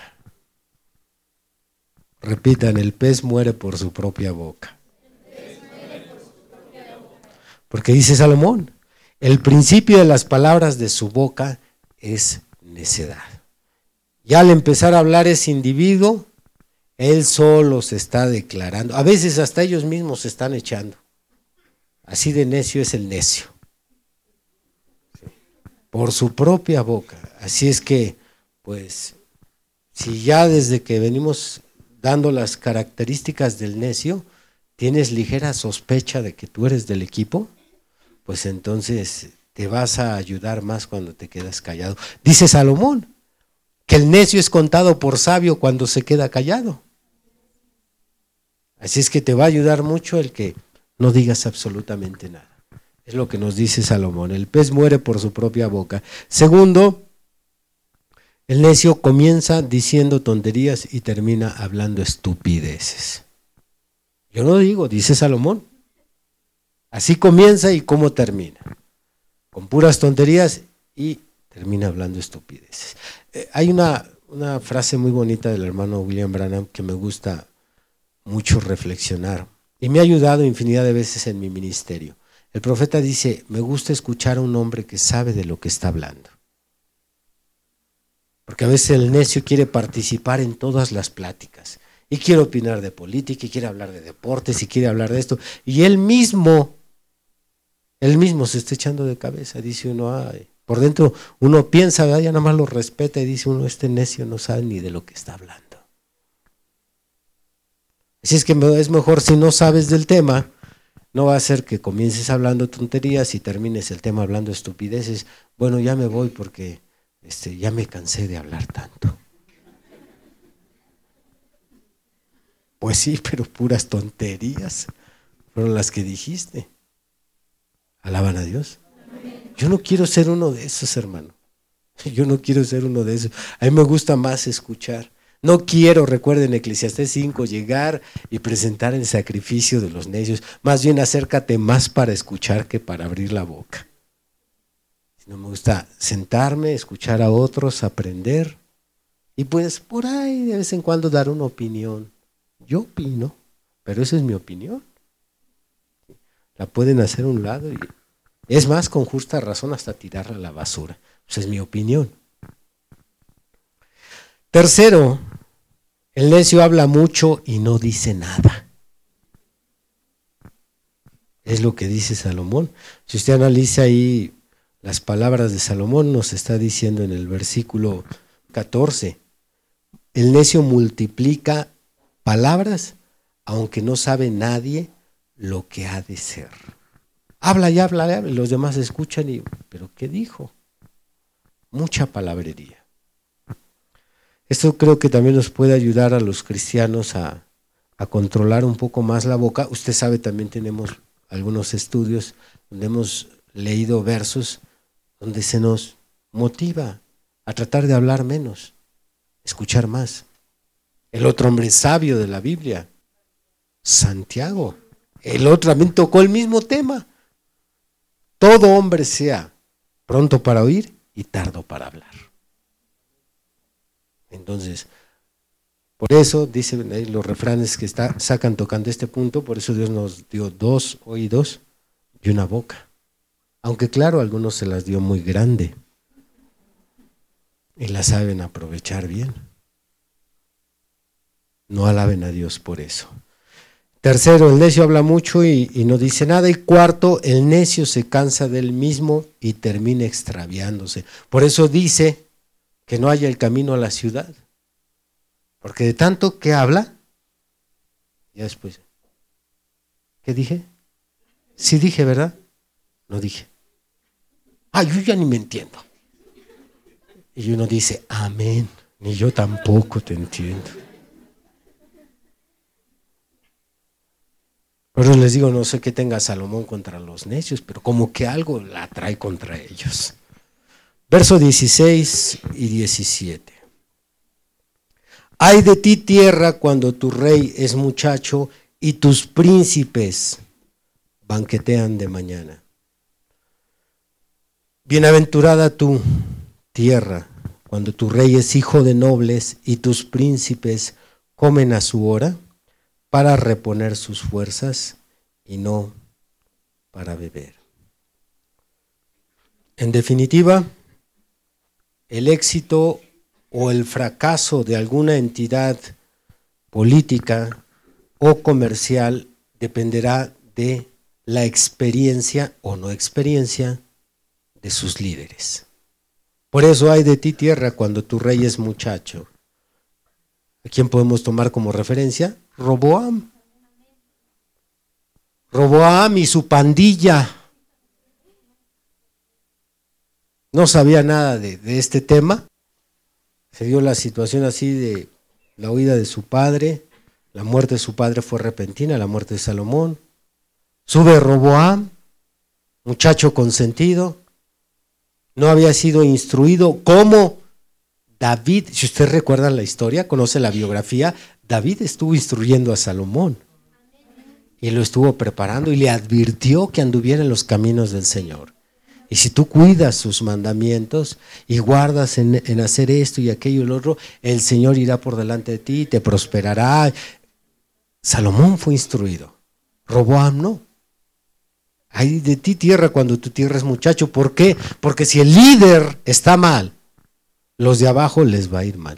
Repitan, el pez muere por su propia boca. Porque dice Salomón, el principio de las palabras de su boca es necedad. Ya al empezar a hablar ese individuo, él solo se está declarando. A veces hasta ellos mismos se están echando. Así de necio es el necio. Por su propia boca. Así es que, pues, si ya desde que venimos dando las características del necio, tienes ligera sospecha de que tú eres del equipo, pues entonces te vas a ayudar más cuando te quedas callado. Dice Salomón que el necio es contado por sabio cuando se queda callado. Así es que te va a ayudar mucho el que no digas absolutamente nada. Es lo que nos dice Salomón. El pez muere por su propia boca. Segundo, el necio comienza diciendo tonterías y termina hablando estupideces. Yo no digo, dice Salomón. Así comienza y cómo termina. Con puras tonterías y termina hablando estupideces. Eh, hay una, una frase muy bonita del hermano William Branham que me gusta mucho reflexionar y me ha ayudado infinidad de veces en mi ministerio. El profeta dice, me gusta escuchar a un hombre que sabe de lo que está hablando. Porque a veces el necio quiere participar en todas las pláticas y quiere opinar de política y quiere hablar de deportes y quiere hablar de esto. Y él mismo, él mismo se está echando de cabeza, dice uno, ay, por dentro uno piensa, ya nada más lo respeta y dice uno, este necio no sabe ni de lo que está hablando. Así es que es mejor si no sabes del tema, no va a ser que comiences hablando tonterías y termines el tema hablando estupideces. Bueno, ya me voy porque este, ya me cansé de hablar tanto. Pues sí, pero puras tonterías fueron las que dijiste. Alaban a Dios. Yo no quiero ser uno de esos, hermano. Yo no quiero ser uno de esos. A mí me gusta más escuchar. No quiero, recuerden Eclesiastés 5, llegar y presentar el sacrificio de los necios. Más bien acércate más para escuchar que para abrir la boca. No me gusta sentarme, escuchar a otros, aprender y pues por ahí de vez en cuando dar una opinión. Yo opino, pero esa es mi opinión. La pueden hacer a un lado y es más con justa razón hasta tirarla a la basura. Esa es mi opinión. Tercero, el necio habla mucho y no dice nada. Es lo que dice Salomón. Si usted analiza ahí las palabras de Salomón, nos está diciendo en el versículo 14, el necio multiplica palabras aunque no sabe nadie lo que ha de ser. Habla y habla, y habla, los demás escuchan y, pero ¿qué dijo? Mucha palabrería. Esto creo que también nos puede ayudar a los cristianos a, controlar un poco más la boca. Usted sabe, también tenemos algunos estudios donde hemos leído versos donde se nos motiva a tratar de hablar menos, escuchar más. El otro hombre sabio de la Biblia, Santiago, el otro también tocó el mismo tema. Todo hombre sea pronto para oír y tardo para hablar. Entonces, por eso dicen ahí los refranes que está, sacan tocando este punto, por eso Dios nos dio dos oídos y una boca. Aunque claro, algunos se las dio muy grande y la saben aprovechar bien. No alaben a Dios por eso. Tercero, el necio habla mucho y, no dice nada. Y cuarto, el necio se cansa del mismo y termina extraviándose. Por eso dice que no haya el camino a la ciudad. Porque de tanto que habla, ya después, ¿qué dije? Sí dije, ¿verdad? No dije. Ah, yo ya ni me entiendo. Y uno dice, amén, ni yo tampoco te entiendo. Pero les digo, no sé qué tenga Salomón contra los necios, pero como que algo la trae contra ellos. Verso 16 y 17. Hay de ti tierra cuando tu rey es muchacho y tus príncipes banquetean de mañana. Bienaventurada tu tierra cuando tu rey es hijo de nobles y tus príncipes comen a su hora para reponer sus fuerzas y no para beber. En definitiva, el éxito o el fracaso de alguna entidad política o comercial dependerá de la experiencia o no experiencia de sus líderes. Por eso hay de ti tierra cuando tu rey es muchacho. ¿A quién podemos tomar como referencia? Roboam. Roboam y su pandilla no sabía nada de, este tema. Se dio la situación así de la huida de su padre, la muerte de su padre fue repentina, la muerte de Salomón. Sube Roboam, muchacho consentido, no había sido instruido como David, si usted recuerda la historia, conoce la biografía, David estuvo instruyendo a Salomón y lo estuvo preparando y le advirtió que anduviera en los caminos del Señor. Y si tú cuidas sus mandamientos y guardas en, en, hacer esto y aquello y lo otro, el Señor irá por delante de ti, te prosperará. Salomón fue instruido. Roboam no. Hay de ti tierra cuando tu tierra es muchacho. ¿Por qué? Porque si el líder está mal, los de abajo les va a ir mal.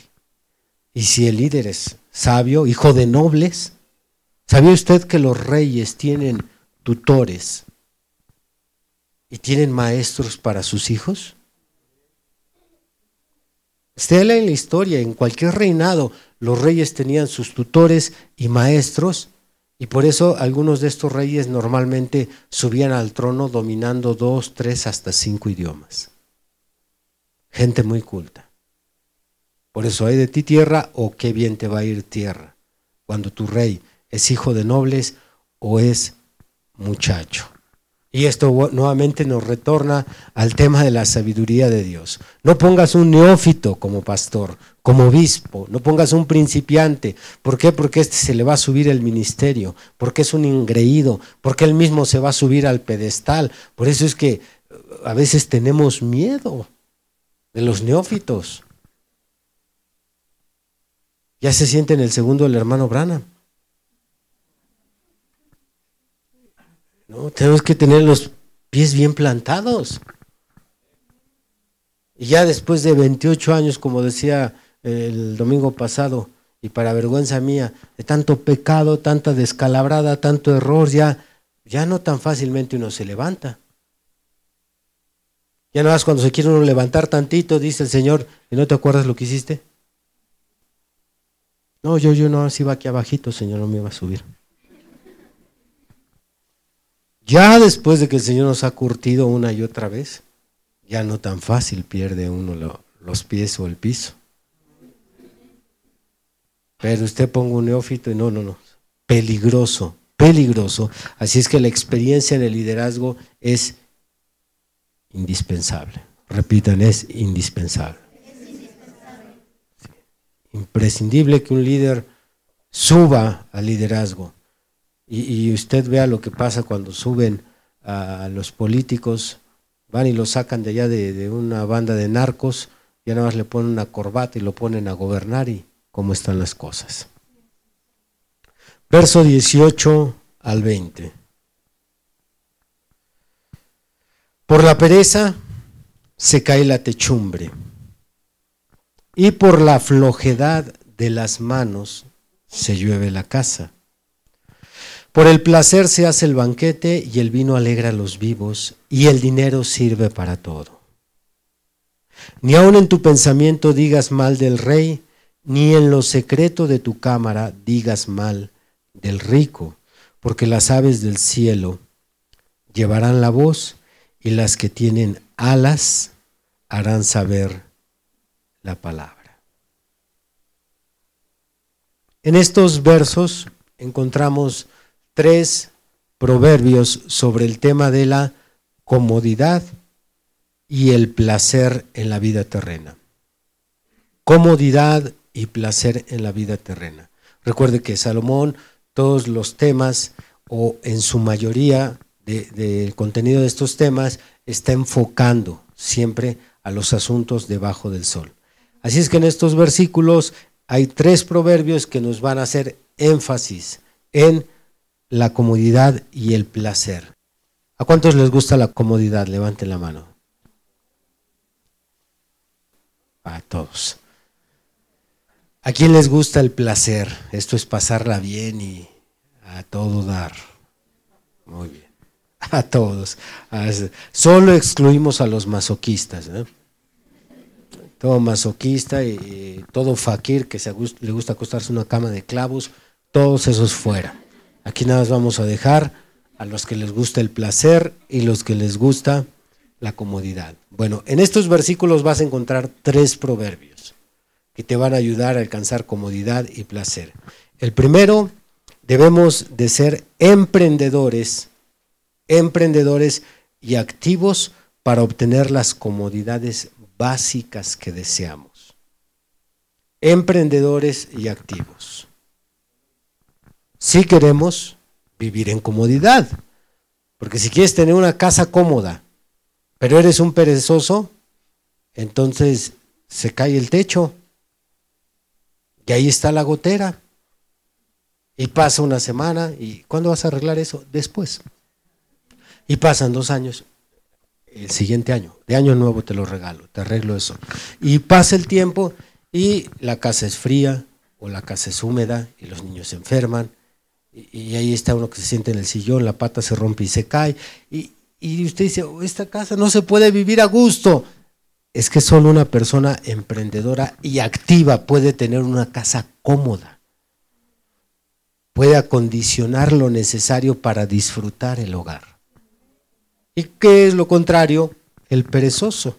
Y si el líder es sabio, hijo de nobles, ¿sabía usted que los reyes tienen tutores y tienen maestros para sus hijos? Usted en la historia, en cualquier reinado, los reyes tenían sus tutores y maestros, y por eso algunos de estos reyes normalmente subían al trono dominando dos, tres, hasta cinco idiomas. Gente muy culta. Por eso hay de ti tierra o qué bien te va a ir tierra, cuando tu rey es hijo de nobles o es muchacho. Y esto nuevamente nos retorna al tema de la sabiduría de Dios. No pongas un neófito como pastor, como obispo, no pongas un principiante. ¿Por qué? Porque este se le va a subir el ministerio, porque es un ingreído, porque él mismo se va a subir al pedestal. Por eso es que uh, a veces tenemos miedo de los neófitos. Ya se siente en el segundo el hermano Brana. tenemos que tener los pies bien plantados. Y ya después de 28 años, como decía el domingo pasado, y para vergüenza mía, de tanto pecado, tanta descalabrada, tanto error, ya, ya no tan fácilmente uno se levanta. Ya nada más cuando se quiere uno levantar tantito, dice el Señor, ¿y no te acuerdas lo que hiciste? No, yo, yo no, así va aquí abajito, Señor, no me va a subir. Ya después de que el Señor nos ha curtido una y otra vez, ya no tan fácil pierde uno los pies o el piso. Pero usted ponga un neófito y no, no, no. Peligroso, peligroso. Así es que la experiencia en el liderazgo es indispensable. Repitan, es indispensable. Imprescindible que un líder suba al liderazgo y, usted vea lo que pasa cuando suben a los políticos, van y lo sacan de allá de, una banda de narcos, ya nada más le ponen una corbata y lo ponen a gobernar y cómo están las cosas. Verso 18 al 20. Por la pereza se cae la techumbre y por la flojedad de las manos se llueve la casa. Por el placer se hace el banquete y el vino alegra a los vivos y el dinero sirve para todo. Ni aun en tu pensamiento digas mal del rey, ni en lo secreto de tu cámara digas mal del rico, porque las aves del cielo llevarán la voz y las que tienen alas harán saber la palabra. En estos versos encontramos tres proverbios sobre el tema de la comodidad y el placer en la vida terrena. Comodidad y placer en la vida terrena. Recuerde que Salomón, todos los temas, o en su mayoría del contenido de estos temas, está enfocando siempre a los asuntos debajo del sol. Así es que en estos versículos hay tres proverbios que nos van a hacer énfasis en la comodidad y el placer. ¿A cuántos les gusta la comodidad? Levanten la mano. A todos. ¿A quién les gusta el placer? Esto es pasarla bien y a todo dar. Muy bien. A todos. Solo excluimos a los masoquistas. Todo masoquista y, todo fakir que se, le gusta acostarse una cama de clavos, todos esos fuera. Aquí nada más vamos a dejar a los que les gusta el placer y los que les gusta la comodidad. Bueno, en estos versículos vas a encontrar tres proverbios que te van a ayudar a alcanzar comodidad y placer. El primero, debemos de ser emprendedores, emprendedores y activos para obtener las comodidades básicas que deseamos. Emprendedores y activos si queremos vivir en comodidad. Porque si quieres tener una casa cómoda, Pero eres un perezoso, entonces se cae el techo. Y ahí está la gotera. Y pasa una semana. ¿Y cuándo vas a arreglar eso? Después. Y pasan dos años. El siguiente año. De año nuevo te lo regalo. Te arreglo eso. Y pasa el tiempo y la casa es fría o la casa es húmeda y los niños se enferman. Y, ahí está uno que se siente en el sillón, la pata se rompe y se cae. Y, y usted dice, oh, esta casa no se puede vivir a gusto es que solo una persona emprendedora y activa puede tener una casa cómoda. Puede acondicionar lo necesario para disfrutar el hogar. ¿Y qué es lo contrario? El perezoso.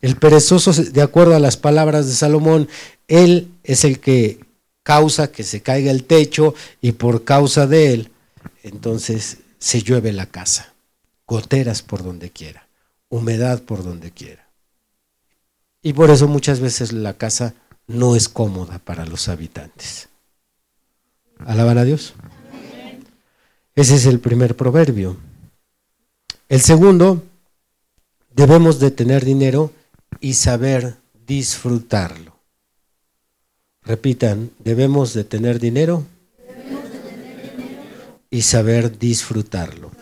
El perezoso, de acuerdo a las palabras de Salomón, él es el que causa que se caiga el techo y por causa de él, entonces se llueve la casa. Goteras por donde quiera, humedad por donde quiera. Y por eso muchas veces la casa no es cómoda para los habitantes. ¿Alaban a Dios? Ese es el primer proverbio. El segundo, debemos de tener dinero y saber disfrutarlo. Repitan, debemos de tener dinero y saber disfrutarlo.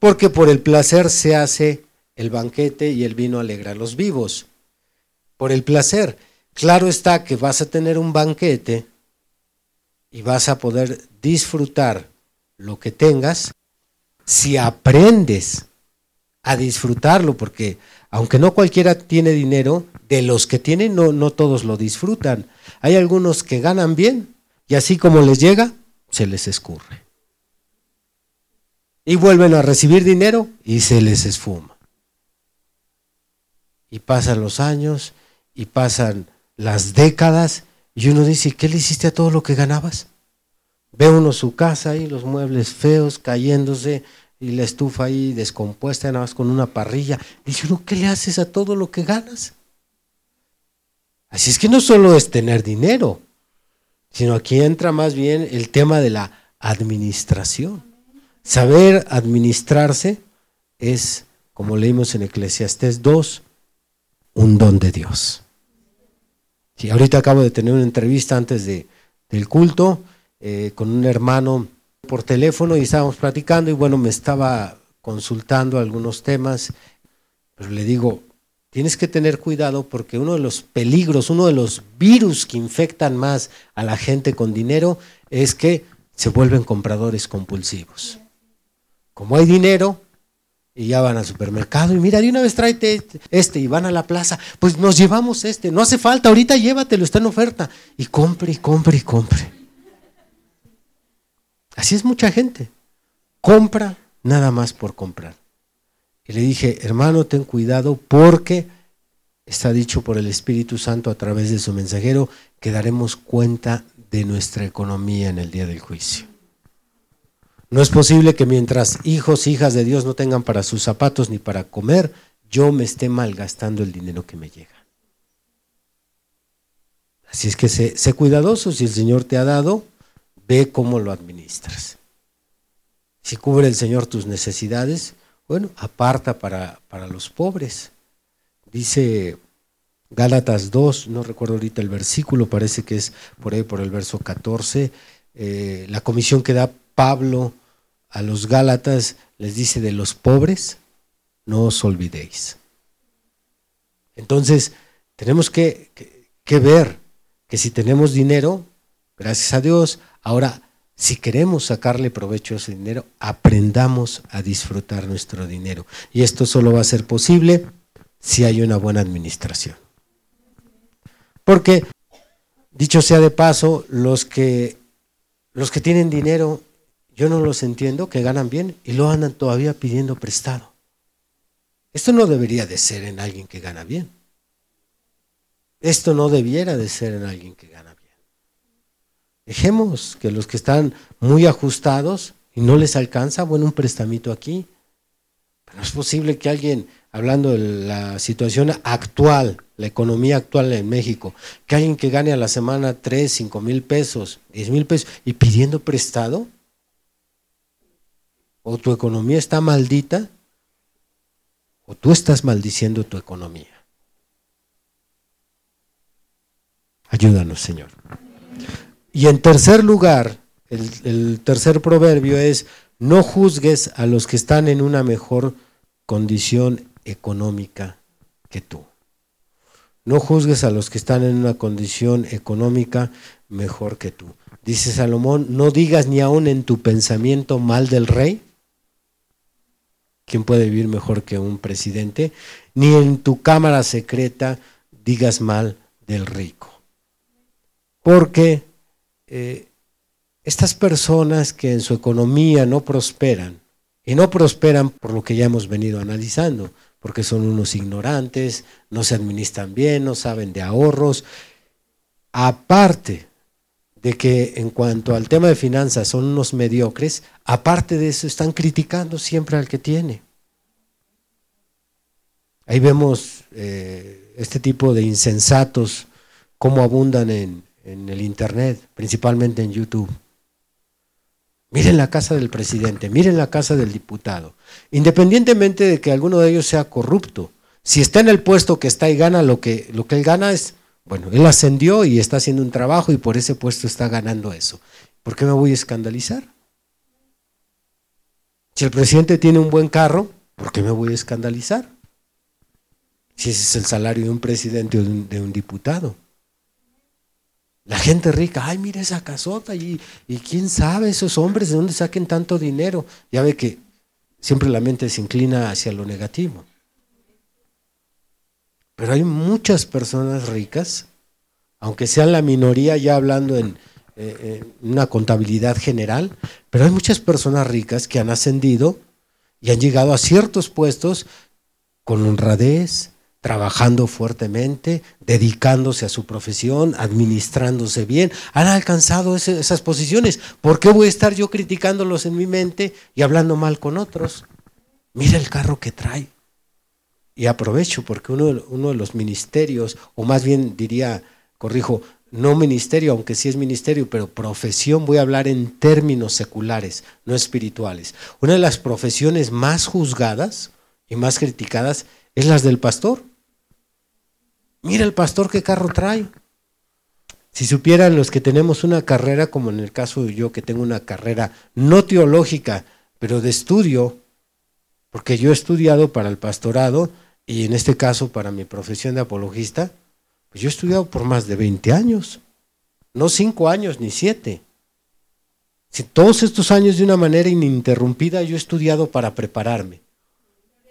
Porque por el placer se hace el banquete y el vino alegra a los vivos. Por el placer. Claro está que vas a tener un banquete y vas a poder disfrutar lo que tengas si aprendes a disfrutarlo, porque aunque no cualquiera tiene dinero, de los que tienen no, no todos lo disfrutan. Hay algunos que ganan bien y así como les llega, se les escurre. Y vuelven a recibir dinero y se les esfuma y pasan los años y pasan las décadas y uno dice, ¿qué le hiciste a todo lo que ganabas? Ve uno su casa ahí, los muebles feos cayéndose y la estufa ahí descompuesta nada más con una parrilla. Dice uno, ¿qué le haces a todo lo que ganas? Así es que no solo es tener dinero, sino aquí entra más bien el tema de la administración. Saber administrarse es, como leímos en Eclesiastés 2, un don de Dios. Sí, ahorita acabo de tener una entrevista antes de, del culto eh, con un hermano por teléfono y estábamos platicando y bueno, me estaba consultando algunos temas, pero le digo, tienes que tener cuidado porque uno de los peligros, uno de los virus que infectan más a la gente con dinero es que se vuelven compradores compulsivos. Como hay dinero, y ya van al supermercado y mira, de una vez tráete este, y van a la plaza, pues nos llevamos este, no hace falta, ahorita llévatelo, está en oferta. Y compre y compre y compre. Así es mucha gente. Compra nada más por comprar. Y le dije, hermano, ten cuidado porque está dicho por el Espíritu Santo a través de su mensajero que daremos cuenta de nuestra economía en el día del juicio. No es posible que mientras hijos, hijas de Dios no tengan para sus zapatos ni para comer, yo me esté malgastando el dinero que me llega. Así es que sé, cuidadoso, si el Señor te ha dado, ve cómo lo administras. Si cubre el Señor tus necesidades, bueno, aparta para, para los pobres. Dice Gálatas 2, no recuerdo ahorita el versículo, parece que es por ahí por el verso 14, eh, la comisión que da Pablo a los Gálatas les dice de los pobres, no os olvidéis. Entonces, tenemos que, que, ver que si tenemos dinero, gracias a Dios, ahora si queremos sacarle provecho a ese dinero, aprendamos a disfrutar nuestro dinero. Y esto solo va a ser posible si hay una buena administración. Porque, dicho sea de paso, los que los que tienen dinero, yo no los entiendo, que ganan bien y lo andan todavía pidiendo prestado. Esto no debería de ser en alguien que gana bien. Esto no debiera de ser en alguien que gana bien. Dejemos que los que están muy ajustados y no les alcanza, bueno, un prestamito aquí. Pero es posible que alguien, hablando de la situación actual, la economía actual en México, que alguien que gane a la semana 3, 5 mil pesos, 10 mil pesos y pidiendo prestado, o tu economía está maldita, o tú estás maldiciendo tu economía. Ayúdanos, Señor. Y en tercer lugar, el, tercer proverbio es, no juzgues a los que están en una mejor condición económica que tú. No juzgues a los que están en una condición económica mejor que tú. Dice Salomón, no digas ni aún en tu pensamiento mal del rey. ¿Quién puede vivir mejor que un presidente? Ni en tu cámara secreta digas mal del rico. Porque eh, estas personas que en su economía no prosperan, y no prosperan por lo que ya hemos venido analizando, porque son unos ignorantes, no se administran bien, no saben de ahorros. Aparte de que en cuanto al tema de finanzas son unos mediocres, aparte de eso están criticando siempre al que tiene. Ahí vemos eh, este tipo de insensatos, cómo abundan en, en el Internet, principalmente en YouTube. Miren la casa del presidente, miren la casa del diputado. Independientemente de que alguno de ellos sea corrupto, si está en el puesto que está y gana lo que, lo que él gana es, bueno, él ascendió y está haciendo un trabajo y por ese puesto está ganando eso. ¿Por qué me voy a escandalizar? Si el presidente tiene un buen carro, ¿por qué me voy a escandalizar? Si ese es el salario de un presidente o de un diputado. La gente rica, ay, mira esa casota y, y quién sabe esos hombres de dónde saquen tanto dinero. Ya ve que siempre la mente se inclina hacia lo negativo. Pero hay muchas personas ricas, aunque sean la minoría ya hablando en, eh, en una contabilidad general, pero hay muchas personas ricas que han ascendido y han llegado a ciertos puestos con honradez, trabajando fuertemente, dedicándose a su profesión, administrándose bien, han alcanzado esas posiciones. ¿Por qué voy a estar yo criticándolos en mi mente y hablando mal con otros? Mira el carro que trae. Y aprovecho porque uno, uno de los ministerios, o más bien diría, corrijo, no ministerio, aunque sí es ministerio, pero profesión, voy a hablar en términos seculares, no espirituales. Una de las profesiones más juzgadas y más criticadas es las del pastor. Mira el pastor qué carro trae. Si supieran los que tenemos una carrera, como en el caso de yo que tengo una carrera no teológica, pero de estudio, porque yo he estudiado para el pastorado y en este caso para mi profesión de apologista, pues yo he estudiado por más de 20 años, no 5 años ni 7. Si todos estos años de una manera ininterrumpida yo he estudiado para prepararme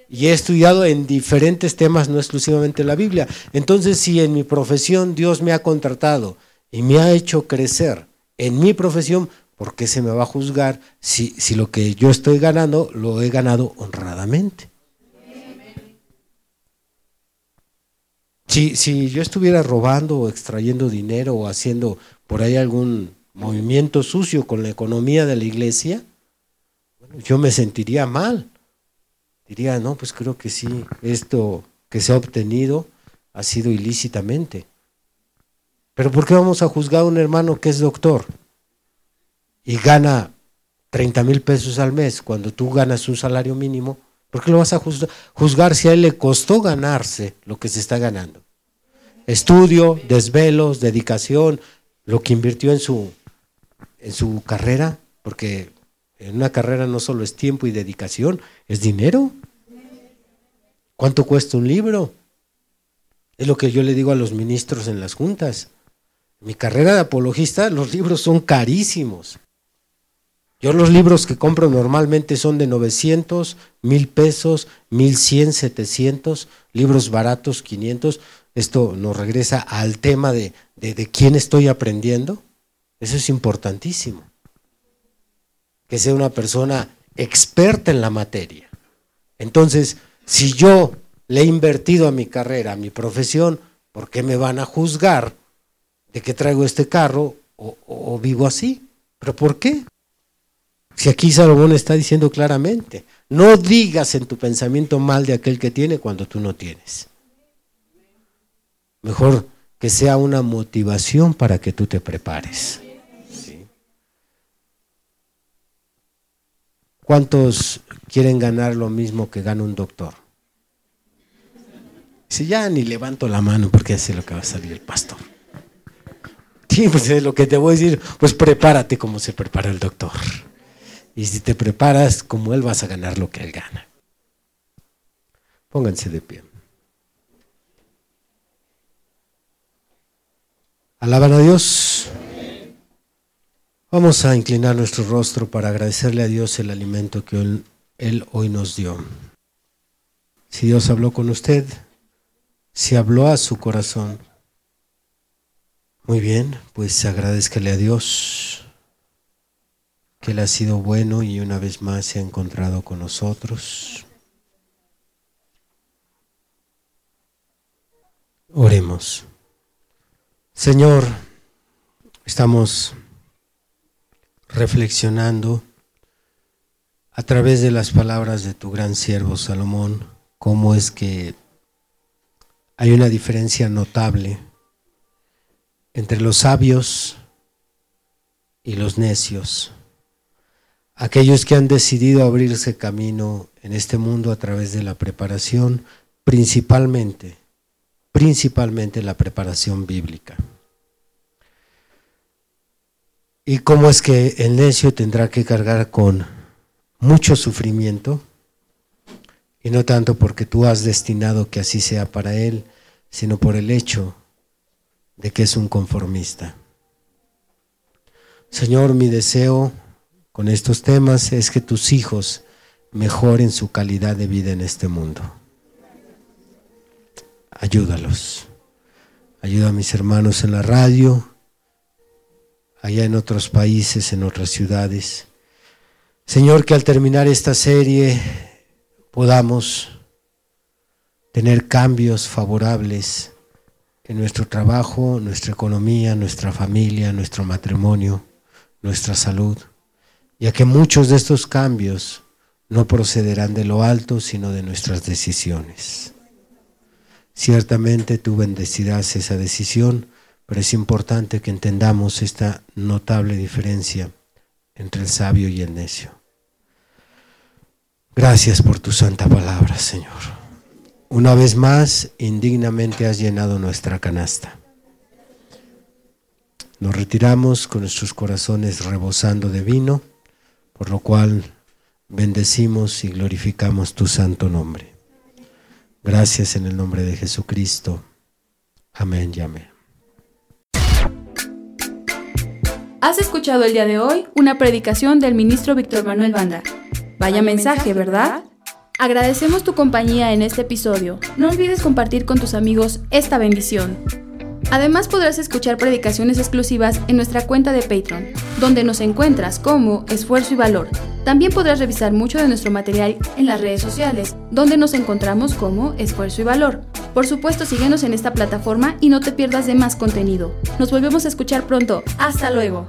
y he estudiado en diferentes temas, no exclusivamente la Biblia. Entonces, si en mi profesión Dios me ha contratado y me ha hecho crecer en mi profesión, ¿por qué se me va a juzgar si, si lo que yo estoy ganando lo he ganado honradamente? Si, si yo estuviera robando o extrayendo dinero o haciendo por ahí algún movimiento sucio con la economía de la iglesia, yo me sentiría mal diría, no, pues creo que sí, esto que se ha obtenido ha sido ilícitamente. Pero ¿por qué vamos a juzgar a un hermano que es doctor y gana 30 mil pesos al mes cuando tú ganas un salario mínimo? ¿Por qué lo vas a juzgar si a él le costó ganarse lo que se está ganando? Estudio, desvelos, dedicación, lo que invirtió en su, en su carrera, porque en una carrera no solo es tiempo y dedicación, es dinero. ¿Cuánto cuesta un libro? Es lo que yo le digo a los ministros en las juntas. Mi carrera de apologista, los libros son carísimos. Yo los libros que compro normalmente son de 900, 1000 pesos, 1100, 700, libros baratos, 500. Esto nos regresa al tema de, de, de quién estoy aprendiendo. Eso es importantísimo que sea una persona experta en la materia. Entonces, si yo le he invertido a mi carrera, a mi profesión, ¿por qué me van a juzgar de que traigo este carro o, vivo así? ¿Pero por qué? Si aquí Salomón está diciendo claramente, no digas en tu pensamiento mal de aquel que tiene cuando tú no tienes. Mejor que sea una motivación para que tú te prepares. ¿Cuántos quieren ganar lo mismo que gana un doctor? Si ya ni levanto la mano porque ya sé lo que va a salir el pastor. Sí, pues es lo que te voy a decir, pues prepárate como se prepara el doctor. Y si te preparas como él vas a ganar lo que él gana. Pónganse de pie. Alaban a Dios. Vamos a inclinar nuestro rostro para agradecerle a Dios el alimento que él, hoy nos dio. Si Dios habló con usted, si habló a su corazón, muy bien, pues agradezcale a Dios que Él ha sido bueno y una vez más se ha encontrado con nosotros. Oremos. Señor, estamos reflexionando a través de las palabras de tu gran siervo Salomón, cómo es que hay una diferencia notable entre los sabios y los necios, aquellos que han decidido abrirse camino en este mundo a través de la preparación, principalmente principalmente la preparación bíblica. ¿Y cómo es que el necio tendrá que cargar con mucho sufrimiento? Y no tanto porque tú has destinado que así sea para él, sino por el hecho de que es un conformista. Señor, mi deseo con estos temas es que tus hijos mejoren su calidad de vida en este mundo ayúdalos. Ayuda a mis hermanos en la radio, allá en otros países, en otras ciudades. Señor, que al terminar esta serie podamos tener cambios favorables en nuestro trabajo, nuestra economía, nuestra familia, nuestro matrimonio, nuestra salud, ya que muchos de estos cambios no procederán de lo alto, sino de nuestras decisiones. Ciertamente tú bendecirás esa decisión, pero es importante que entendamos esta notable diferencia entre el sabio y el necio. Gracias por tu santa palabra, Señor. Una vez más, indignamente has llenado nuestra canasta. Nos retiramos con nuestros corazones rebosando de vino, por lo cual bendecimos y glorificamos tu santo nombre. Gracias en el nombre de Jesucristo. Amén y amén. Has escuchado el día de hoy una predicación del ministro Víctor Manuel Banda. Vaya mensaje, ¿verdad? Agradecemos tu compañía en este episodio. No olvides compartir con tus amigos esta bendición. Además podrás escuchar predicaciones exclusivas en nuestra cuenta de Patreon, donde nos encuentras como Esfuerzo y Valor. También podrás revisar mucho de nuestro material en las redes sociales, donde nos encontramos como Esfuerzo y Valor. Por supuesto, síguenos en esta plataforma y no te pierdas de más contenido. Nos volvemos a escuchar pronto. Hasta luego.